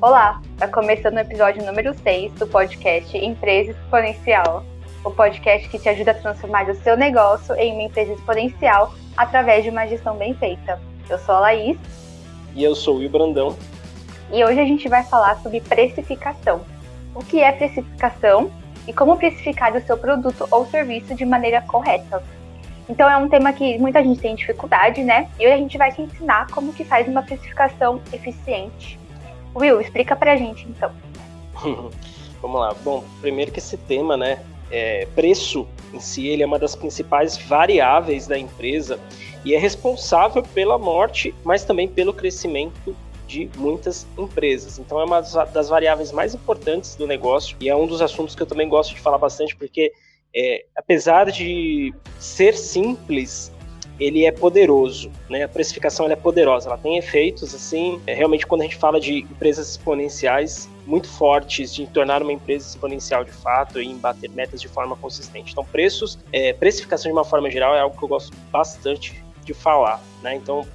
Olá, está começando o episódio número 6 do podcast Empresa Exponencial, o podcast que te ajuda a transformar o seu negócio em uma empresa exponencial através de uma gestão bem feita. Eu sou a Laís. E eu sou o Will Brandão. E hoje a gente vai falar sobre precificação. O que é precificação e como precificar o seu produto ou serviço de maneira correta. Então é um tema que muita gente tem dificuldade, né? E hoje a gente vai te ensinar como que faz uma precificação eficiente. Will, explica pra gente então. Vamos lá. Bom, primeiro que esse tema, né? É, preço em si, ele é uma das principais variáveis da empresa e é responsável pela morte, mas também pelo crescimento de muitas empresas. Então é uma das variáveis mais importantes do negócio e é um dos assuntos que eu também gosto de falar bastante porque é, apesar de ser simples, ele é poderoso, né? A precificação é poderosa, ela tem efeitos assim. É, realmente, quando a gente fala de empresas exponenciais muito fortes, de tornar uma empresa exponencial de fato e em bater metas de forma consistente. Então, preços, é, precificação de uma forma geral é algo que eu gosto bastante de falar, né? Então,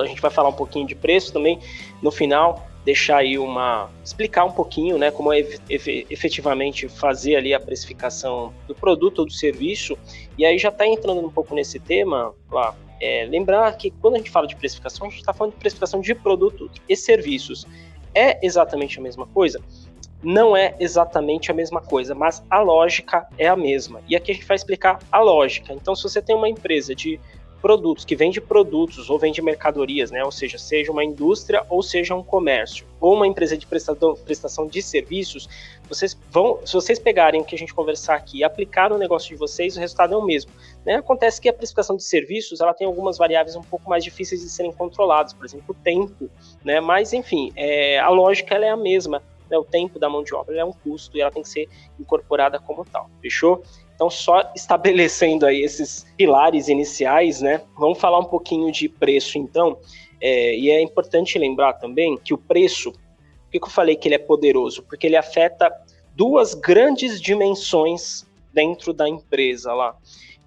a gente vai falar um pouquinho de preço também no final deixar aí uma explicar um pouquinho, né, como é efetivamente fazer ali a precificação do produto ou do serviço. E aí já está entrando um pouco nesse tema, lá. É, lembrar que quando a gente fala de precificação, a gente está falando de precificação de produtos e serviços. É exatamente a mesma coisa? Não é exatamente a mesma coisa, mas a lógica é a mesma. E aqui a gente vai explicar a lógica. Então, se você tem uma empresa de produtos, que vende produtos ou vende mercadorias, né? Ou seja, seja uma indústria ou seja um comércio, ou uma empresa de prestação, prestação de serviços, vocês vão, se vocês pegarem o que a gente conversar aqui e aplicar no negócio de vocês, o resultado é o mesmo. Né? Acontece que a precificação de serviços ela tem algumas variáveis um pouco mais difíceis de serem controladas, por exemplo, o tempo, né? Mas enfim, é, a lógica ela é a mesma. Né? O tempo da mão de obra é um custo e ela tem que ser incorporada como tal. Fechou? Então, só estabelecendo aí esses pilares iniciais, né? Vamos falar um pouquinho de preço, então. É, e é importante lembrar também que o preço, por que, que eu falei que ele é poderoso? Porque ele afeta duas grandes dimensões dentro da empresa lá.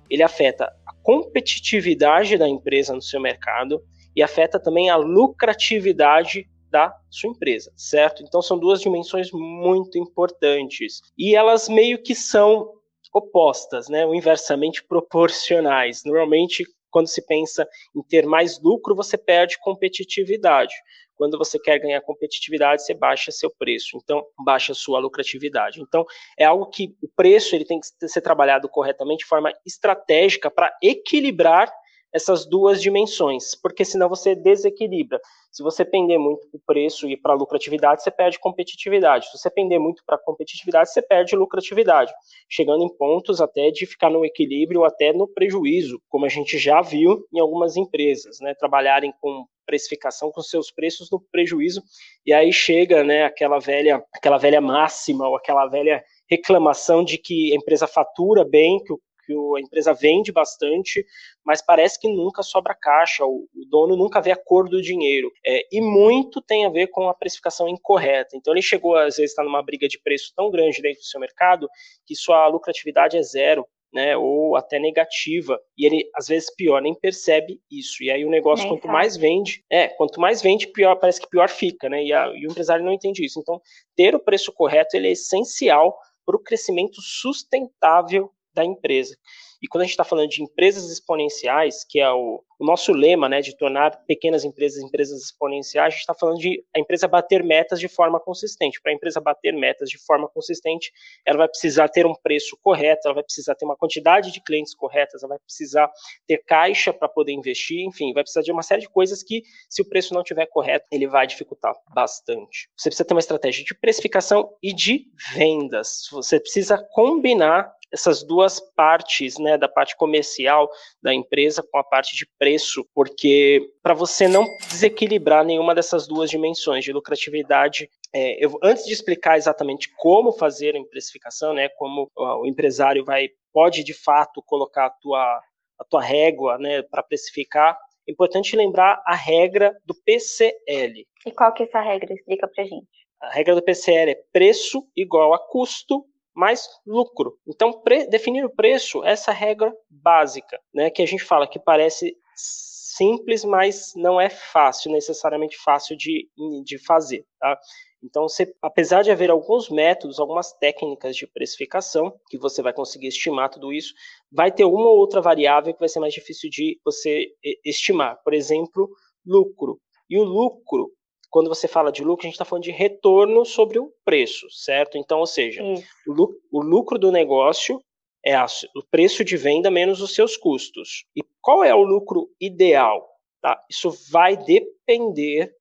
Ele afeta a competitividade da empresa no seu mercado e afeta também a lucratividade da sua empresa, certo? Então são duas dimensões muito importantes e elas meio que são opostas, né, ou inversamente proporcionais. Normalmente, quando se pensa em ter mais lucro, você perde competitividade. Quando você quer ganhar competitividade, você baixa seu preço, então baixa sua lucratividade. Então, é algo que o preço ele tem que ser trabalhado corretamente de forma estratégica para equilibrar essas duas dimensões, porque senão você desequilibra. Se você pender muito para o preço e para a lucratividade, você perde competitividade. Se você pender muito para a competitividade, você perde lucratividade, chegando em pontos até de ficar no equilíbrio, até no prejuízo, como a gente já viu em algumas empresas, né, trabalharem com precificação com seus preços no prejuízo e aí chega, né, aquela velha, aquela velha máxima ou aquela velha reclamação de que a empresa fatura bem, que o que a empresa vende bastante, mas parece que nunca sobra caixa, o, dono nunca vê a cor do dinheiro. É, e muito tem a ver com a precificação incorreta. Então ele chegou, às vezes, está numa briga de preço tão grande dentro do seu mercado que sua lucratividade é zero. Né, ou até negativa, e ele às vezes pior, nem percebe isso. E aí o negócio, quanto mais vende, é, quanto mais vende, pior, parece que pior fica, né? E, a, e o empresário não entende isso. Então, ter o preço correto ele é essencial para o crescimento sustentável da empresa. E quando a gente está falando de empresas exponenciais, que é o, o, nosso lema, né, de tornar pequenas empresas empresas exponenciais, a gente está falando de a empresa bater metas de forma consistente. Para a empresa bater metas de forma consistente, ela vai precisar ter um preço correto, ela vai precisar ter uma quantidade de clientes corretas, ela vai precisar ter caixa para poder investir, enfim, vai precisar de uma série de coisas que, se o preço não estiver correto, ele vai dificultar bastante. Você precisa ter uma estratégia de precificação e de vendas. Você precisa combinar essas duas partes, né, da parte comercial da empresa com a parte de preço, porque para você não desequilibrar nenhuma dessas duas dimensões de lucratividade é, eu, antes de explicar exatamente como fazer a precificação, né, como o empresário vai pode de fato colocar a tua, a tua régua né, para precificar, é importante lembrar a regra do PCL. E qual que é essa regra? Explica para gente. A regra do PCL é preço igual a custo mais lucro. Então, definir o preço é essa regra básica, né, que a gente fala que parece simples, mas não é fácil, necessariamente fácil de, de fazer. Tá? Então, você, apesar de haver alguns métodos, algumas técnicas de precificação, que você vai conseguir estimar tudo isso, vai ter uma ou outra variável que vai ser mais difícil de você estimar. Por exemplo, lucro. E o lucro, quando você fala de lucro, a gente está falando de retorno sobre o preço, certo? Então, ou seja, o lucro do negócio é o preço de venda menos os seus custos. E qual é o lucro ideal? Tá? Isso vai depender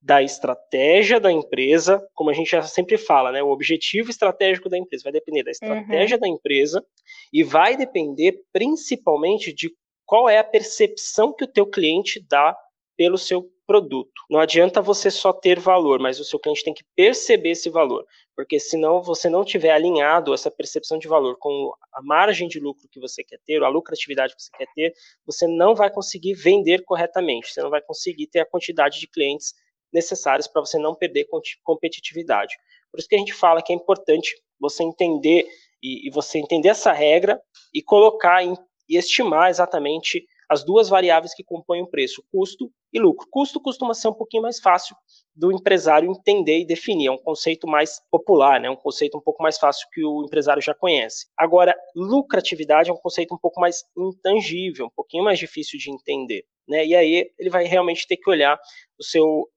da estratégia da empresa, como a gente já sempre fala, né? O objetivo estratégico da empresa vai depender da estratégia uhum. da empresa e vai depender principalmente de qual é a percepção que o teu cliente dá pelo seu produto. Não adianta você só ter valor, mas o seu cliente tem que perceber esse valor, porque senão você não tiver alinhado essa percepção de valor com a margem de lucro que você quer ter, a lucratividade que você quer ter, você não vai conseguir vender corretamente, você não vai conseguir ter a quantidade de clientes necessárias para você não perder competitividade. Por isso que a gente fala que é importante você entender e, e você entender essa regra e colocar em, e estimar exatamente as duas variáveis que compõem o preço, custo e lucro. Custo costuma ser um pouquinho mais fácil do empresário entender e definir, é um conceito mais popular, né? um conceito um pouco mais fácil que o empresário já conhece. Agora, lucratividade é um conceito um pouco mais intangível, um pouquinho mais difícil de entender. Né? E aí ele vai realmente ter que olhar o seu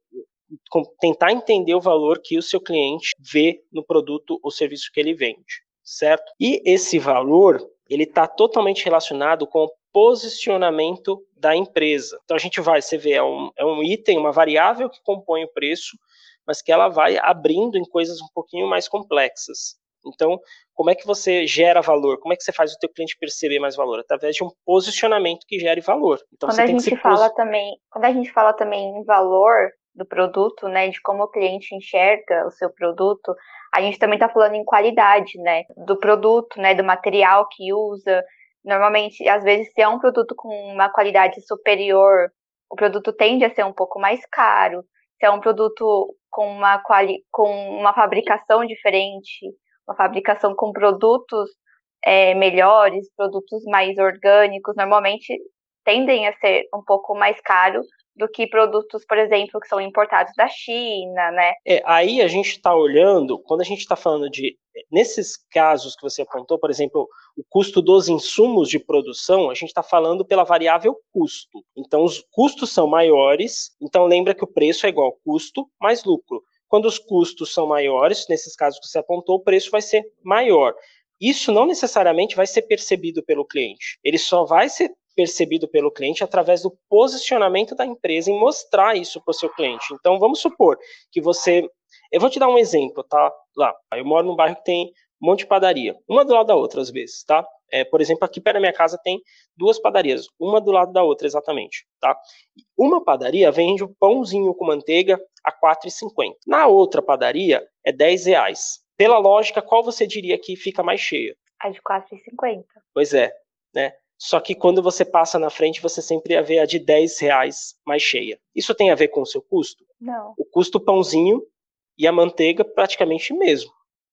tentar entender o valor que o seu cliente vê no produto ou serviço que ele vende, certo? E esse valor, ele está totalmente relacionado com o posicionamento da empresa. Então a gente vai, você vê, é um, é um item, uma variável que compõe o preço, mas que ela vai abrindo em coisas um pouquinho mais complexas. Então, como é que você gera valor? Como é que você faz o teu cliente perceber mais valor? Através de um posicionamento que gere valor. Então, quando a gente fala também, quando a gente fala também em valor, do produto, né, de como o cliente enxerga o seu produto, a gente também está falando em qualidade, né, do produto, né, do material que usa. Normalmente, às vezes, se é um produto com uma qualidade superior, o produto tende a ser um pouco mais caro. Se é um produto com uma, quali com uma fabricação diferente, uma fabricação com produtos é, melhores, produtos mais orgânicos, normalmente tendem a ser um pouco mais caros do que produtos, por exemplo, que são importados da China, né? É, aí a gente está olhando, quando a gente está falando de, nesses casos que você apontou, por exemplo, o custo dos insumos de produção, a gente está falando pela variável custo. Então, os custos são maiores, então lembra que o preço é igual custo mais lucro. Quando os custos são maiores, nesses casos que você apontou, o preço vai ser maior. Isso não necessariamente vai ser percebido pelo cliente. Ele só vai ser percebido pelo cliente através do posicionamento da empresa em mostrar isso para o seu cliente. Então, vamos supor que você. Eu vou te dar um exemplo, tá? Lá, eu moro num bairro que tem um monte de padaria, uma do lado da outra, às vezes, tá? É, por exemplo, aqui perto da minha casa tem duas padarias, uma do lado da outra, exatamente, tá? Uma padaria vende o pãozinho com manteiga a R$ 4,50. Na outra padaria é R$ reais. Pela lógica, qual você diria que fica mais cheia? A de R$ 4,50. Pois é, né? Só que quando você passa na frente, você sempre vê a de 10 reais mais cheia. Isso tem a ver com o seu custo? Não. O custo pãozinho e a manteiga praticamente mesmo.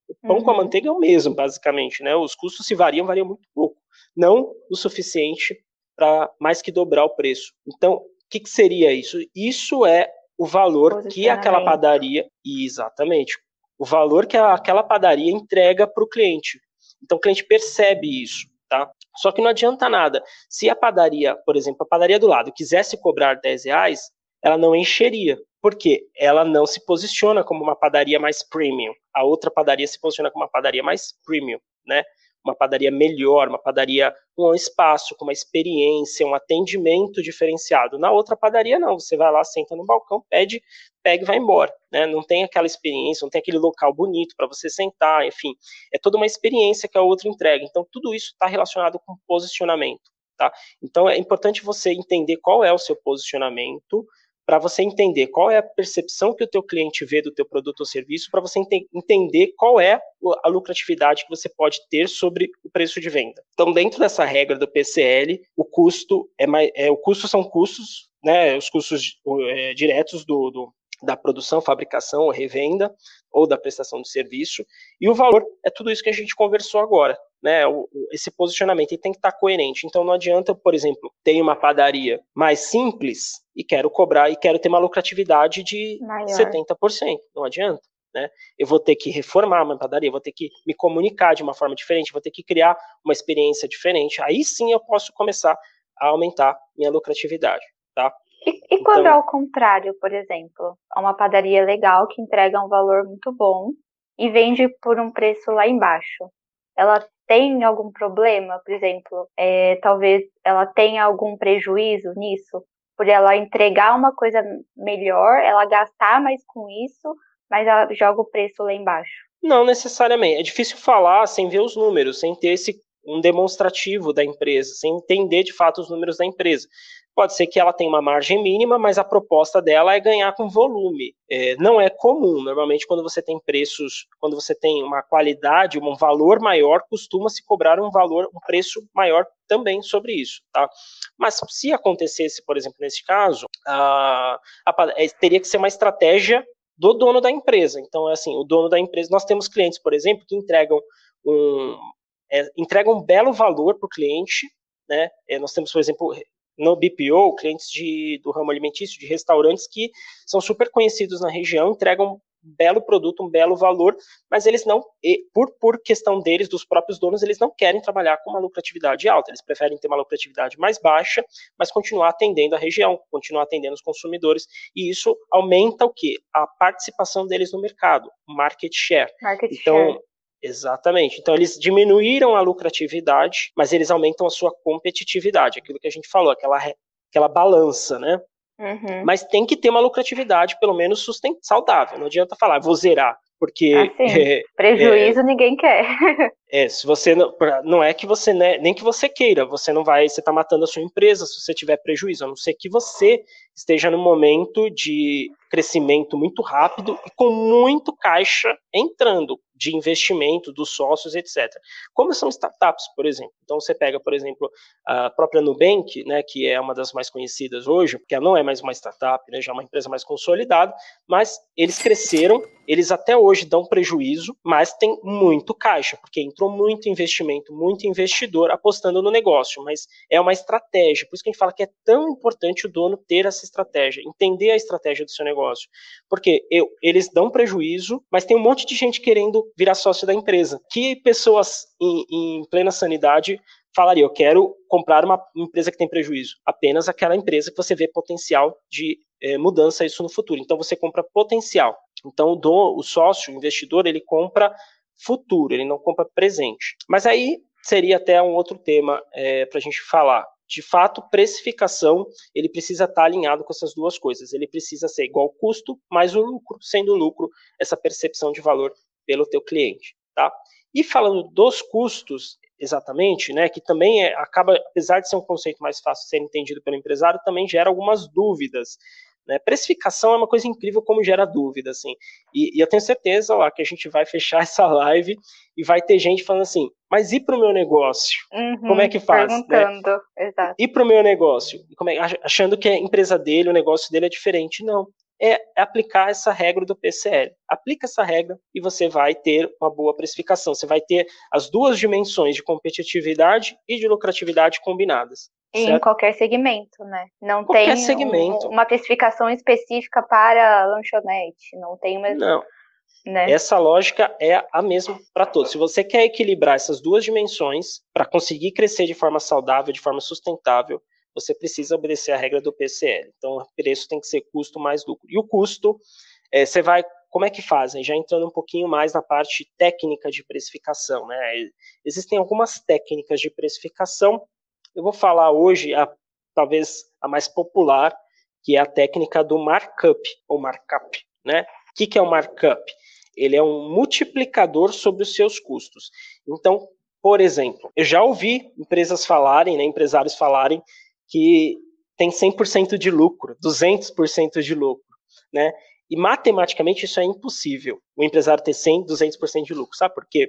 O pão uhum. com a uhum. manteiga é o mesmo, basicamente, né? Os custos se variam, variam muito pouco. Não o suficiente para mais que dobrar o preço. Então, o que, que seria isso? Isso é o valor que aquela padaria, exatamente, o valor que aquela padaria entrega para o cliente. Então o cliente percebe isso? Só que não adianta nada. Se a padaria, por exemplo, a padaria do lado quisesse cobrar 10 reais, ela não encheria. Porque ela não se posiciona como uma padaria mais premium. A outra padaria se posiciona como uma padaria mais premium, né? Uma padaria melhor, uma padaria com um espaço, com uma experiência, um atendimento diferenciado. Na outra padaria, não. Você vai lá, senta no balcão, pede, pega e vai embora. Né? Não tem aquela experiência, não tem aquele local bonito para você sentar, enfim. É toda uma experiência que a outra entrega. Então, tudo isso está relacionado com posicionamento. Tá? Então, é importante você entender qual é o seu posicionamento, para você entender qual é a percepção que o teu cliente vê do teu produto ou serviço, para você ente entender qual é a lucratividade que você pode ter sobre o preço de venda. Então, dentro dessa regra do PCL, o custo é, mais, é o custo são custos, né, os custos é, diretos do, do da produção, fabricação ou revenda, ou da prestação de serviço, e o valor é tudo isso que a gente conversou agora, né? O, esse posicionamento tem que estar coerente. Então não adianta, por exemplo, ter uma padaria mais simples e quero cobrar e quero ter uma lucratividade de Maior. 70%. Não adianta. Né? Eu vou ter que reformar uma padaria, vou ter que me comunicar de uma forma diferente, vou ter que criar uma experiência diferente. Aí sim eu posso começar a aumentar minha lucratividade, tá? E, e quando então, é o contrário, por exemplo, uma padaria legal que entrega um valor muito bom e vende por um preço lá embaixo, ela tem algum problema, por exemplo, é, talvez ela tenha algum prejuízo nisso, por ela entregar uma coisa melhor, ela gastar mais com isso, mas ela joga o preço lá embaixo. Não necessariamente. É difícil falar sem ver os números, sem ter esse um demonstrativo da empresa, sem entender de fato os números da empresa. Pode ser que ela tenha uma margem mínima, mas a proposta dela é ganhar com volume. É, não é comum. Normalmente, quando você tem preços, quando você tem uma qualidade, um valor maior, costuma se cobrar um valor, um preço maior também sobre isso, tá? Mas se acontecesse, por exemplo, nesse caso, a, a, é, teria que ser uma estratégia do dono da empresa. Então, é assim, o dono da empresa, nós temos clientes, por exemplo, que entregam um, é, entregam um belo valor para o cliente, né? É, nós temos, por exemplo, no BPO, clientes de, do ramo alimentício, de restaurantes que são super conhecidos na região, entregam um belo produto, um belo valor, mas eles não, por, por questão deles, dos próprios donos, eles não querem trabalhar com uma lucratividade alta, eles preferem ter uma lucratividade mais baixa, mas continuar atendendo a região, continuar atendendo os consumidores, e isso aumenta o que? A participação deles no mercado, market share. Market então, share. Exatamente. Então eles diminuíram a lucratividade, mas eles aumentam a sua competitividade, aquilo que a gente falou, aquela, aquela balança, né? Uhum. Mas tem que ter uma lucratividade, pelo menos sustent... saudável. Não adianta falar, vou zerar, porque assim, é, prejuízo é, ninguém quer. É, se você não, não é que você né, nem que você queira, você não vai, você está matando a sua empresa se você tiver prejuízo, a não ser que você esteja num momento de crescimento muito rápido e com muito caixa entrando de investimento dos sócios, etc. Como são startups, por exemplo. Então você pega, por exemplo, a própria Nubank, né, que é uma das mais conhecidas hoje, porque ela não é mais uma startup, né, já é uma empresa mais consolidada, mas eles cresceram, eles até hoje dão prejuízo, mas tem muito caixa, porque entrou muito investimento, muito investidor apostando no negócio, mas é uma estratégia. Por isso que a gente fala que é tão importante o dono ter essa estratégia, entender a estratégia do seu negócio. Porque eu, eles dão prejuízo, mas tem um monte de gente querendo virar sócio da empresa. Que pessoas em, em plena sanidade falaria, eu quero comprar uma empresa que tem prejuízo? Apenas aquela empresa que você vê potencial de é, mudança isso no futuro. Então você compra potencial. Então o, do, o sócio, o investidor, ele compra futuro, ele não compra presente. Mas aí seria até um outro tema é, para a gente falar. De fato, precificação, ele precisa estar tá alinhado com essas duas coisas. Ele precisa ser igual custo mais o lucro, sendo o lucro essa percepção de valor pelo teu cliente, tá? E falando dos custos, exatamente, né, que também é, acaba, apesar de ser um conceito mais fácil de ser entendido pelo empresário, também gera algumas dúvidas né? Precificação é uma coisa incrível como gera dúvida, assim. E, e, eu tenho certeza lá que a gente vai fechar essa live e vai ter gente falando assim, mas e para o meu negócio? Uhum, como é que faz? Né? Perguntando, né? exato. E para o meu negócio? É, achando que a empresa dele, o negócio dele é diferente. Não. É aplicar essa regra do PCL. Aplica essa regra e você vai ter uma boa precificação. Você vai ter as duas dimensões de competitividade e de lucratividade combinadas. Em qualquer segmento, né? Não qualquer tem segmento. Um, uma especificação específica para lanchonete, não tem uma. Não. Né? Essa lógica é a mesma para todos. Se você quer equilibrar essas duas dimensões para conseguir crescer de forma saudável, de forma sustentável, você precisa obedecer a regra do PCL. Então, o preço tem que ser custo mais lucro. E o custo, é, você vai como é que fazem? Já entrando um pouquinho mais na parte técnica de precificação, né? Existem algumas técnicas de precificação eu vou falar hoje, a, talvez a mais popular, que é a técnica do markup, ou markup. Né? O que, que é o markup? Ele é um multiplicador sobre os seus custos. Então, por exemplo, eu já ouvi empresas falarem, né, empresários falarem que tem 100% de lucro, 200% de lucro, né? E matematicamente isso é impossível, o empresário ter 100, 200% de lucro. Sabe por quê?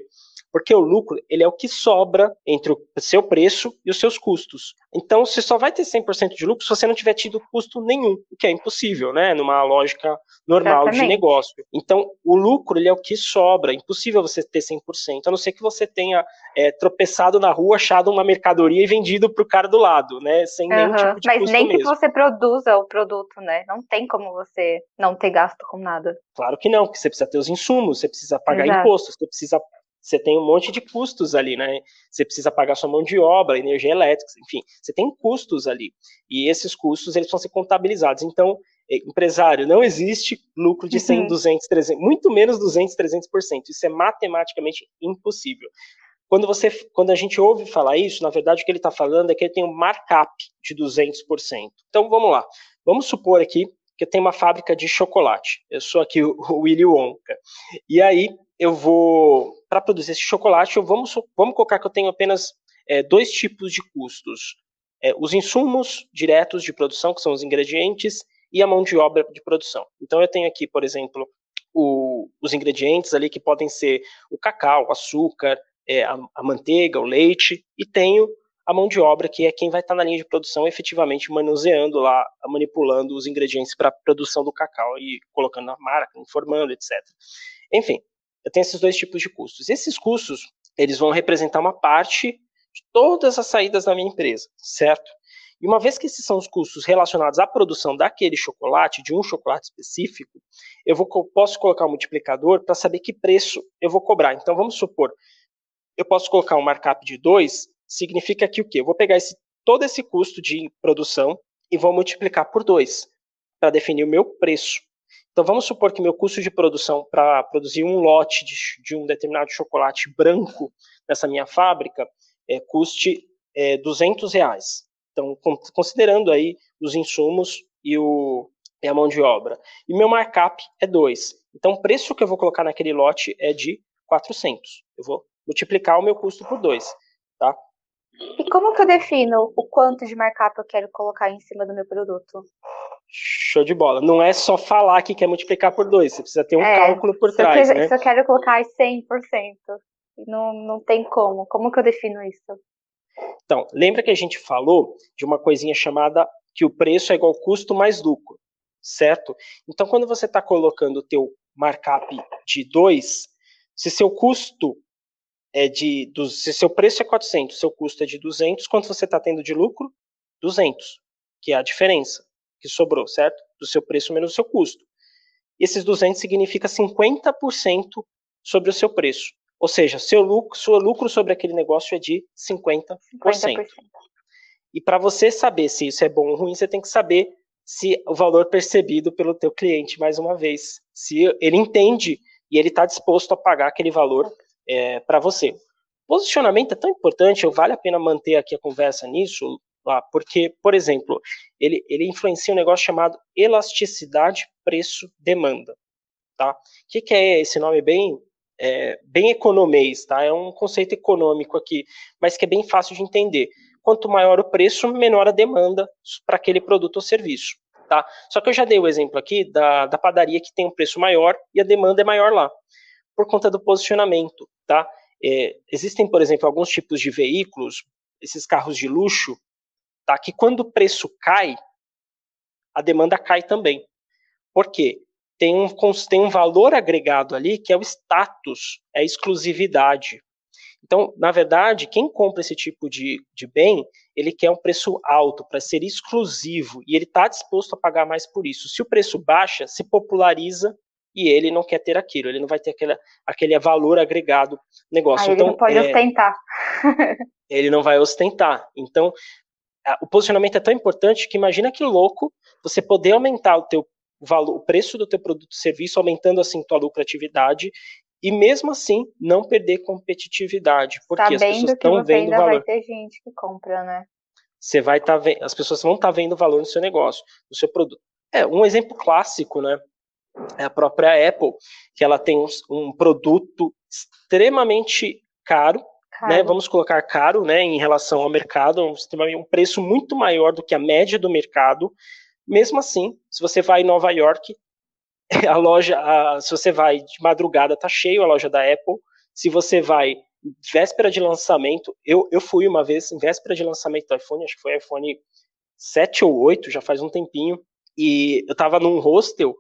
Porque o lucro, ele é o que sobra entre o seu preço e os seus custos. Então, você só vai ter 100% de lucro se você não tiver tido custo nenhum, o que é impossível, né? Numa lógica normal Exatamente. de negócio. Então, o lucro, ele é o que sobra. É impossível você ter 100%, a não ser que você tenha é, tropeçado na rua, achado uma mercadoria e vendido para o cara do lado, né? Sem uhum. nenhum tipo de Mas nem mesmo. que você produza o produto, né? Não tem como você não ter gasto com nada. Claro que não, porque você precisa ter os insumos, você precisa pagar Exato. impostos, você precisa você tem um monte de custos ali, né? Você precisa pagar sua mão de obra, energia elétrica, enfim, você tem custos ali. E esses custos, eles vão ser contabilizados. Então, é, empresário, não existe lucro de 100, uhum. 200, 300, muito menos 200, 300%. Isso é matematicamente impossível. Quando, você, quando a gente ouve falar isso, na verdade o que ele está falando é que ele tem um markup de 200%. Então vamos lá. Vamos supor aqui que eu tenho uma fábrica de chocolate. Eu sou aqui o, o Willy Wonka. E aí eu vou, para produzir esse chocolate, eu, vamos, vamos colocar que eu tenho apenas é, dois tipos de custos. É, os insumos diretos de produção, que são os ingredientes, e a mão de obra de produção. Então eu tenho aqui, por exemplo, o, os ingredientes ali que podem ser o cacau, o açúcar, é, a, a, manteiga, o leite, e tenho a mão de obra, que é quem vai estar na linha de produção efetivamente manuseando lá, manipulando os ingredientes para a produção do cacau e colocando na marca, informando, etc. Enfim, eu tenho esses dois tipos de custos. Esses custos, eles vão representar uma parte de todas as saídas da minha empresa, certo? E uma vez que esses são os custos relacionados à produção daquele chocolate, de um chocolate específico, eu vou, posso colocar um multiplicador para saber que preço eu vou cobrar. Então, vamos supor, eu posso colocar um markup de 2, significa que o quê? Eu vou pegar esse, todo esse custo de produção e vou multiplicar por 2 para definir o meu preço. Então, vamos supor que meu custo de produção para produzir um lote de, de, um determinado chocolate branco nessa minha fábrica é, custe é, 200 reais. Então, considerando aí os insumos e, o, e a mão de obra. E meu markup é 2. Então, o preço que eu vou colocar naquele lote é de 400. Eu vou multiplicar o meu custo por 2. Tá? E como que eu defino o quanto de markup eu quero colocar em cima do meu produto? Show de bola. Não é só falar que quer multiplicar por dois, você precisa ter um é, cálculo por trás. Eu, né? Se eu quero colocar 100%, não, não tem como. Como que eu defino isso? Então, lembra que a gente falou de uma coisinha chamada que o preço é igual custo mais lucro, certo? Então, quando você está colocando o teu markup de 2, se seu custo é de, se seu preço é 400, seu custo é de 200, quanto você está tendo de lucro? 200, que é a diferença que sobrou, certo? Do seu preço menos o seu custo. Esses 200 significa 50% sobre o seu preço. Ou seja, seu lucro, seu lucro sobre aquele negócio é de 50%. 50%. E para você saber se isso é bom ou ruim, você tem que saber se o valor percebido pelo teu cliente, mais uma vez, se ele entende e ele está disposto a pagar aquele valor é, para você. Posicionamento é tão importante, vale a pena manter aqui a conversa nisso, lá, porque, por exemplo, ele, ele influencia um negócio chamado elasticidade preço-demanda. Tá? O que, que, é esse nome bem, é, bem economês? Tá? É um conceito econômico aqui, mas que é bem fácil de entender. Quanto maior o preço, menor a demanda para aquele produto ou serviço. Tá? Só que eu já dei o exemplo aqui da, da padaria que tem um preço maior e a demanda é maior lá, por conta do posicionamento. Tá? É, existem, por exemplo, alguns tipos de veículos, esses carros de luxo, tá? que quando o preço cai, a demanda cai também. Por quê? Tem um, tem um valor agregado ali que é o status, é a exclusividade. Então, na verdade, quem compra esse tipo de, de bem, ele quer um preço alto para ser exclusivo e ele está disposto a pagar mais por isso. Se o preço baixa, se populariza e ele não quer ter aquilo, ele não vai ter aquele, aquele valor agregado negócio. Aí então, ele não pode é, ostentar. ele não vai ostentar. Então, o posicionamento é tão importante que imagina que louco você poder aumentar o teu valor, o preço do teu produto ou serviço, aumentando assim tua lucratividade e mesmo assim não perder competitividade, porque tá as pessoas estão vendo ainda valor. Vai ter gente que compra, né? Você vai estar tá vendo, as pessoas vão estar tá vendo valor no seu negócio, no seu produto. É um exemplo clássico, né? É a própria Apple, que ela tem um, um produto extremamente caro, né, vamos colocar caro né, em relação ao mercado, um preço muito maior do que a média do mercado. Mesmo assim, se você vai em Nova York, a loja, a, se você vai de madrugada, tá cheio a loja da Apple. Se você vai véspera de lançamento, eu, eu fui uma vez, em véspera de lançamento do iPhone, acho que foi iPhone 7 ou 8, já faz um tempinho, e eu tava num hostel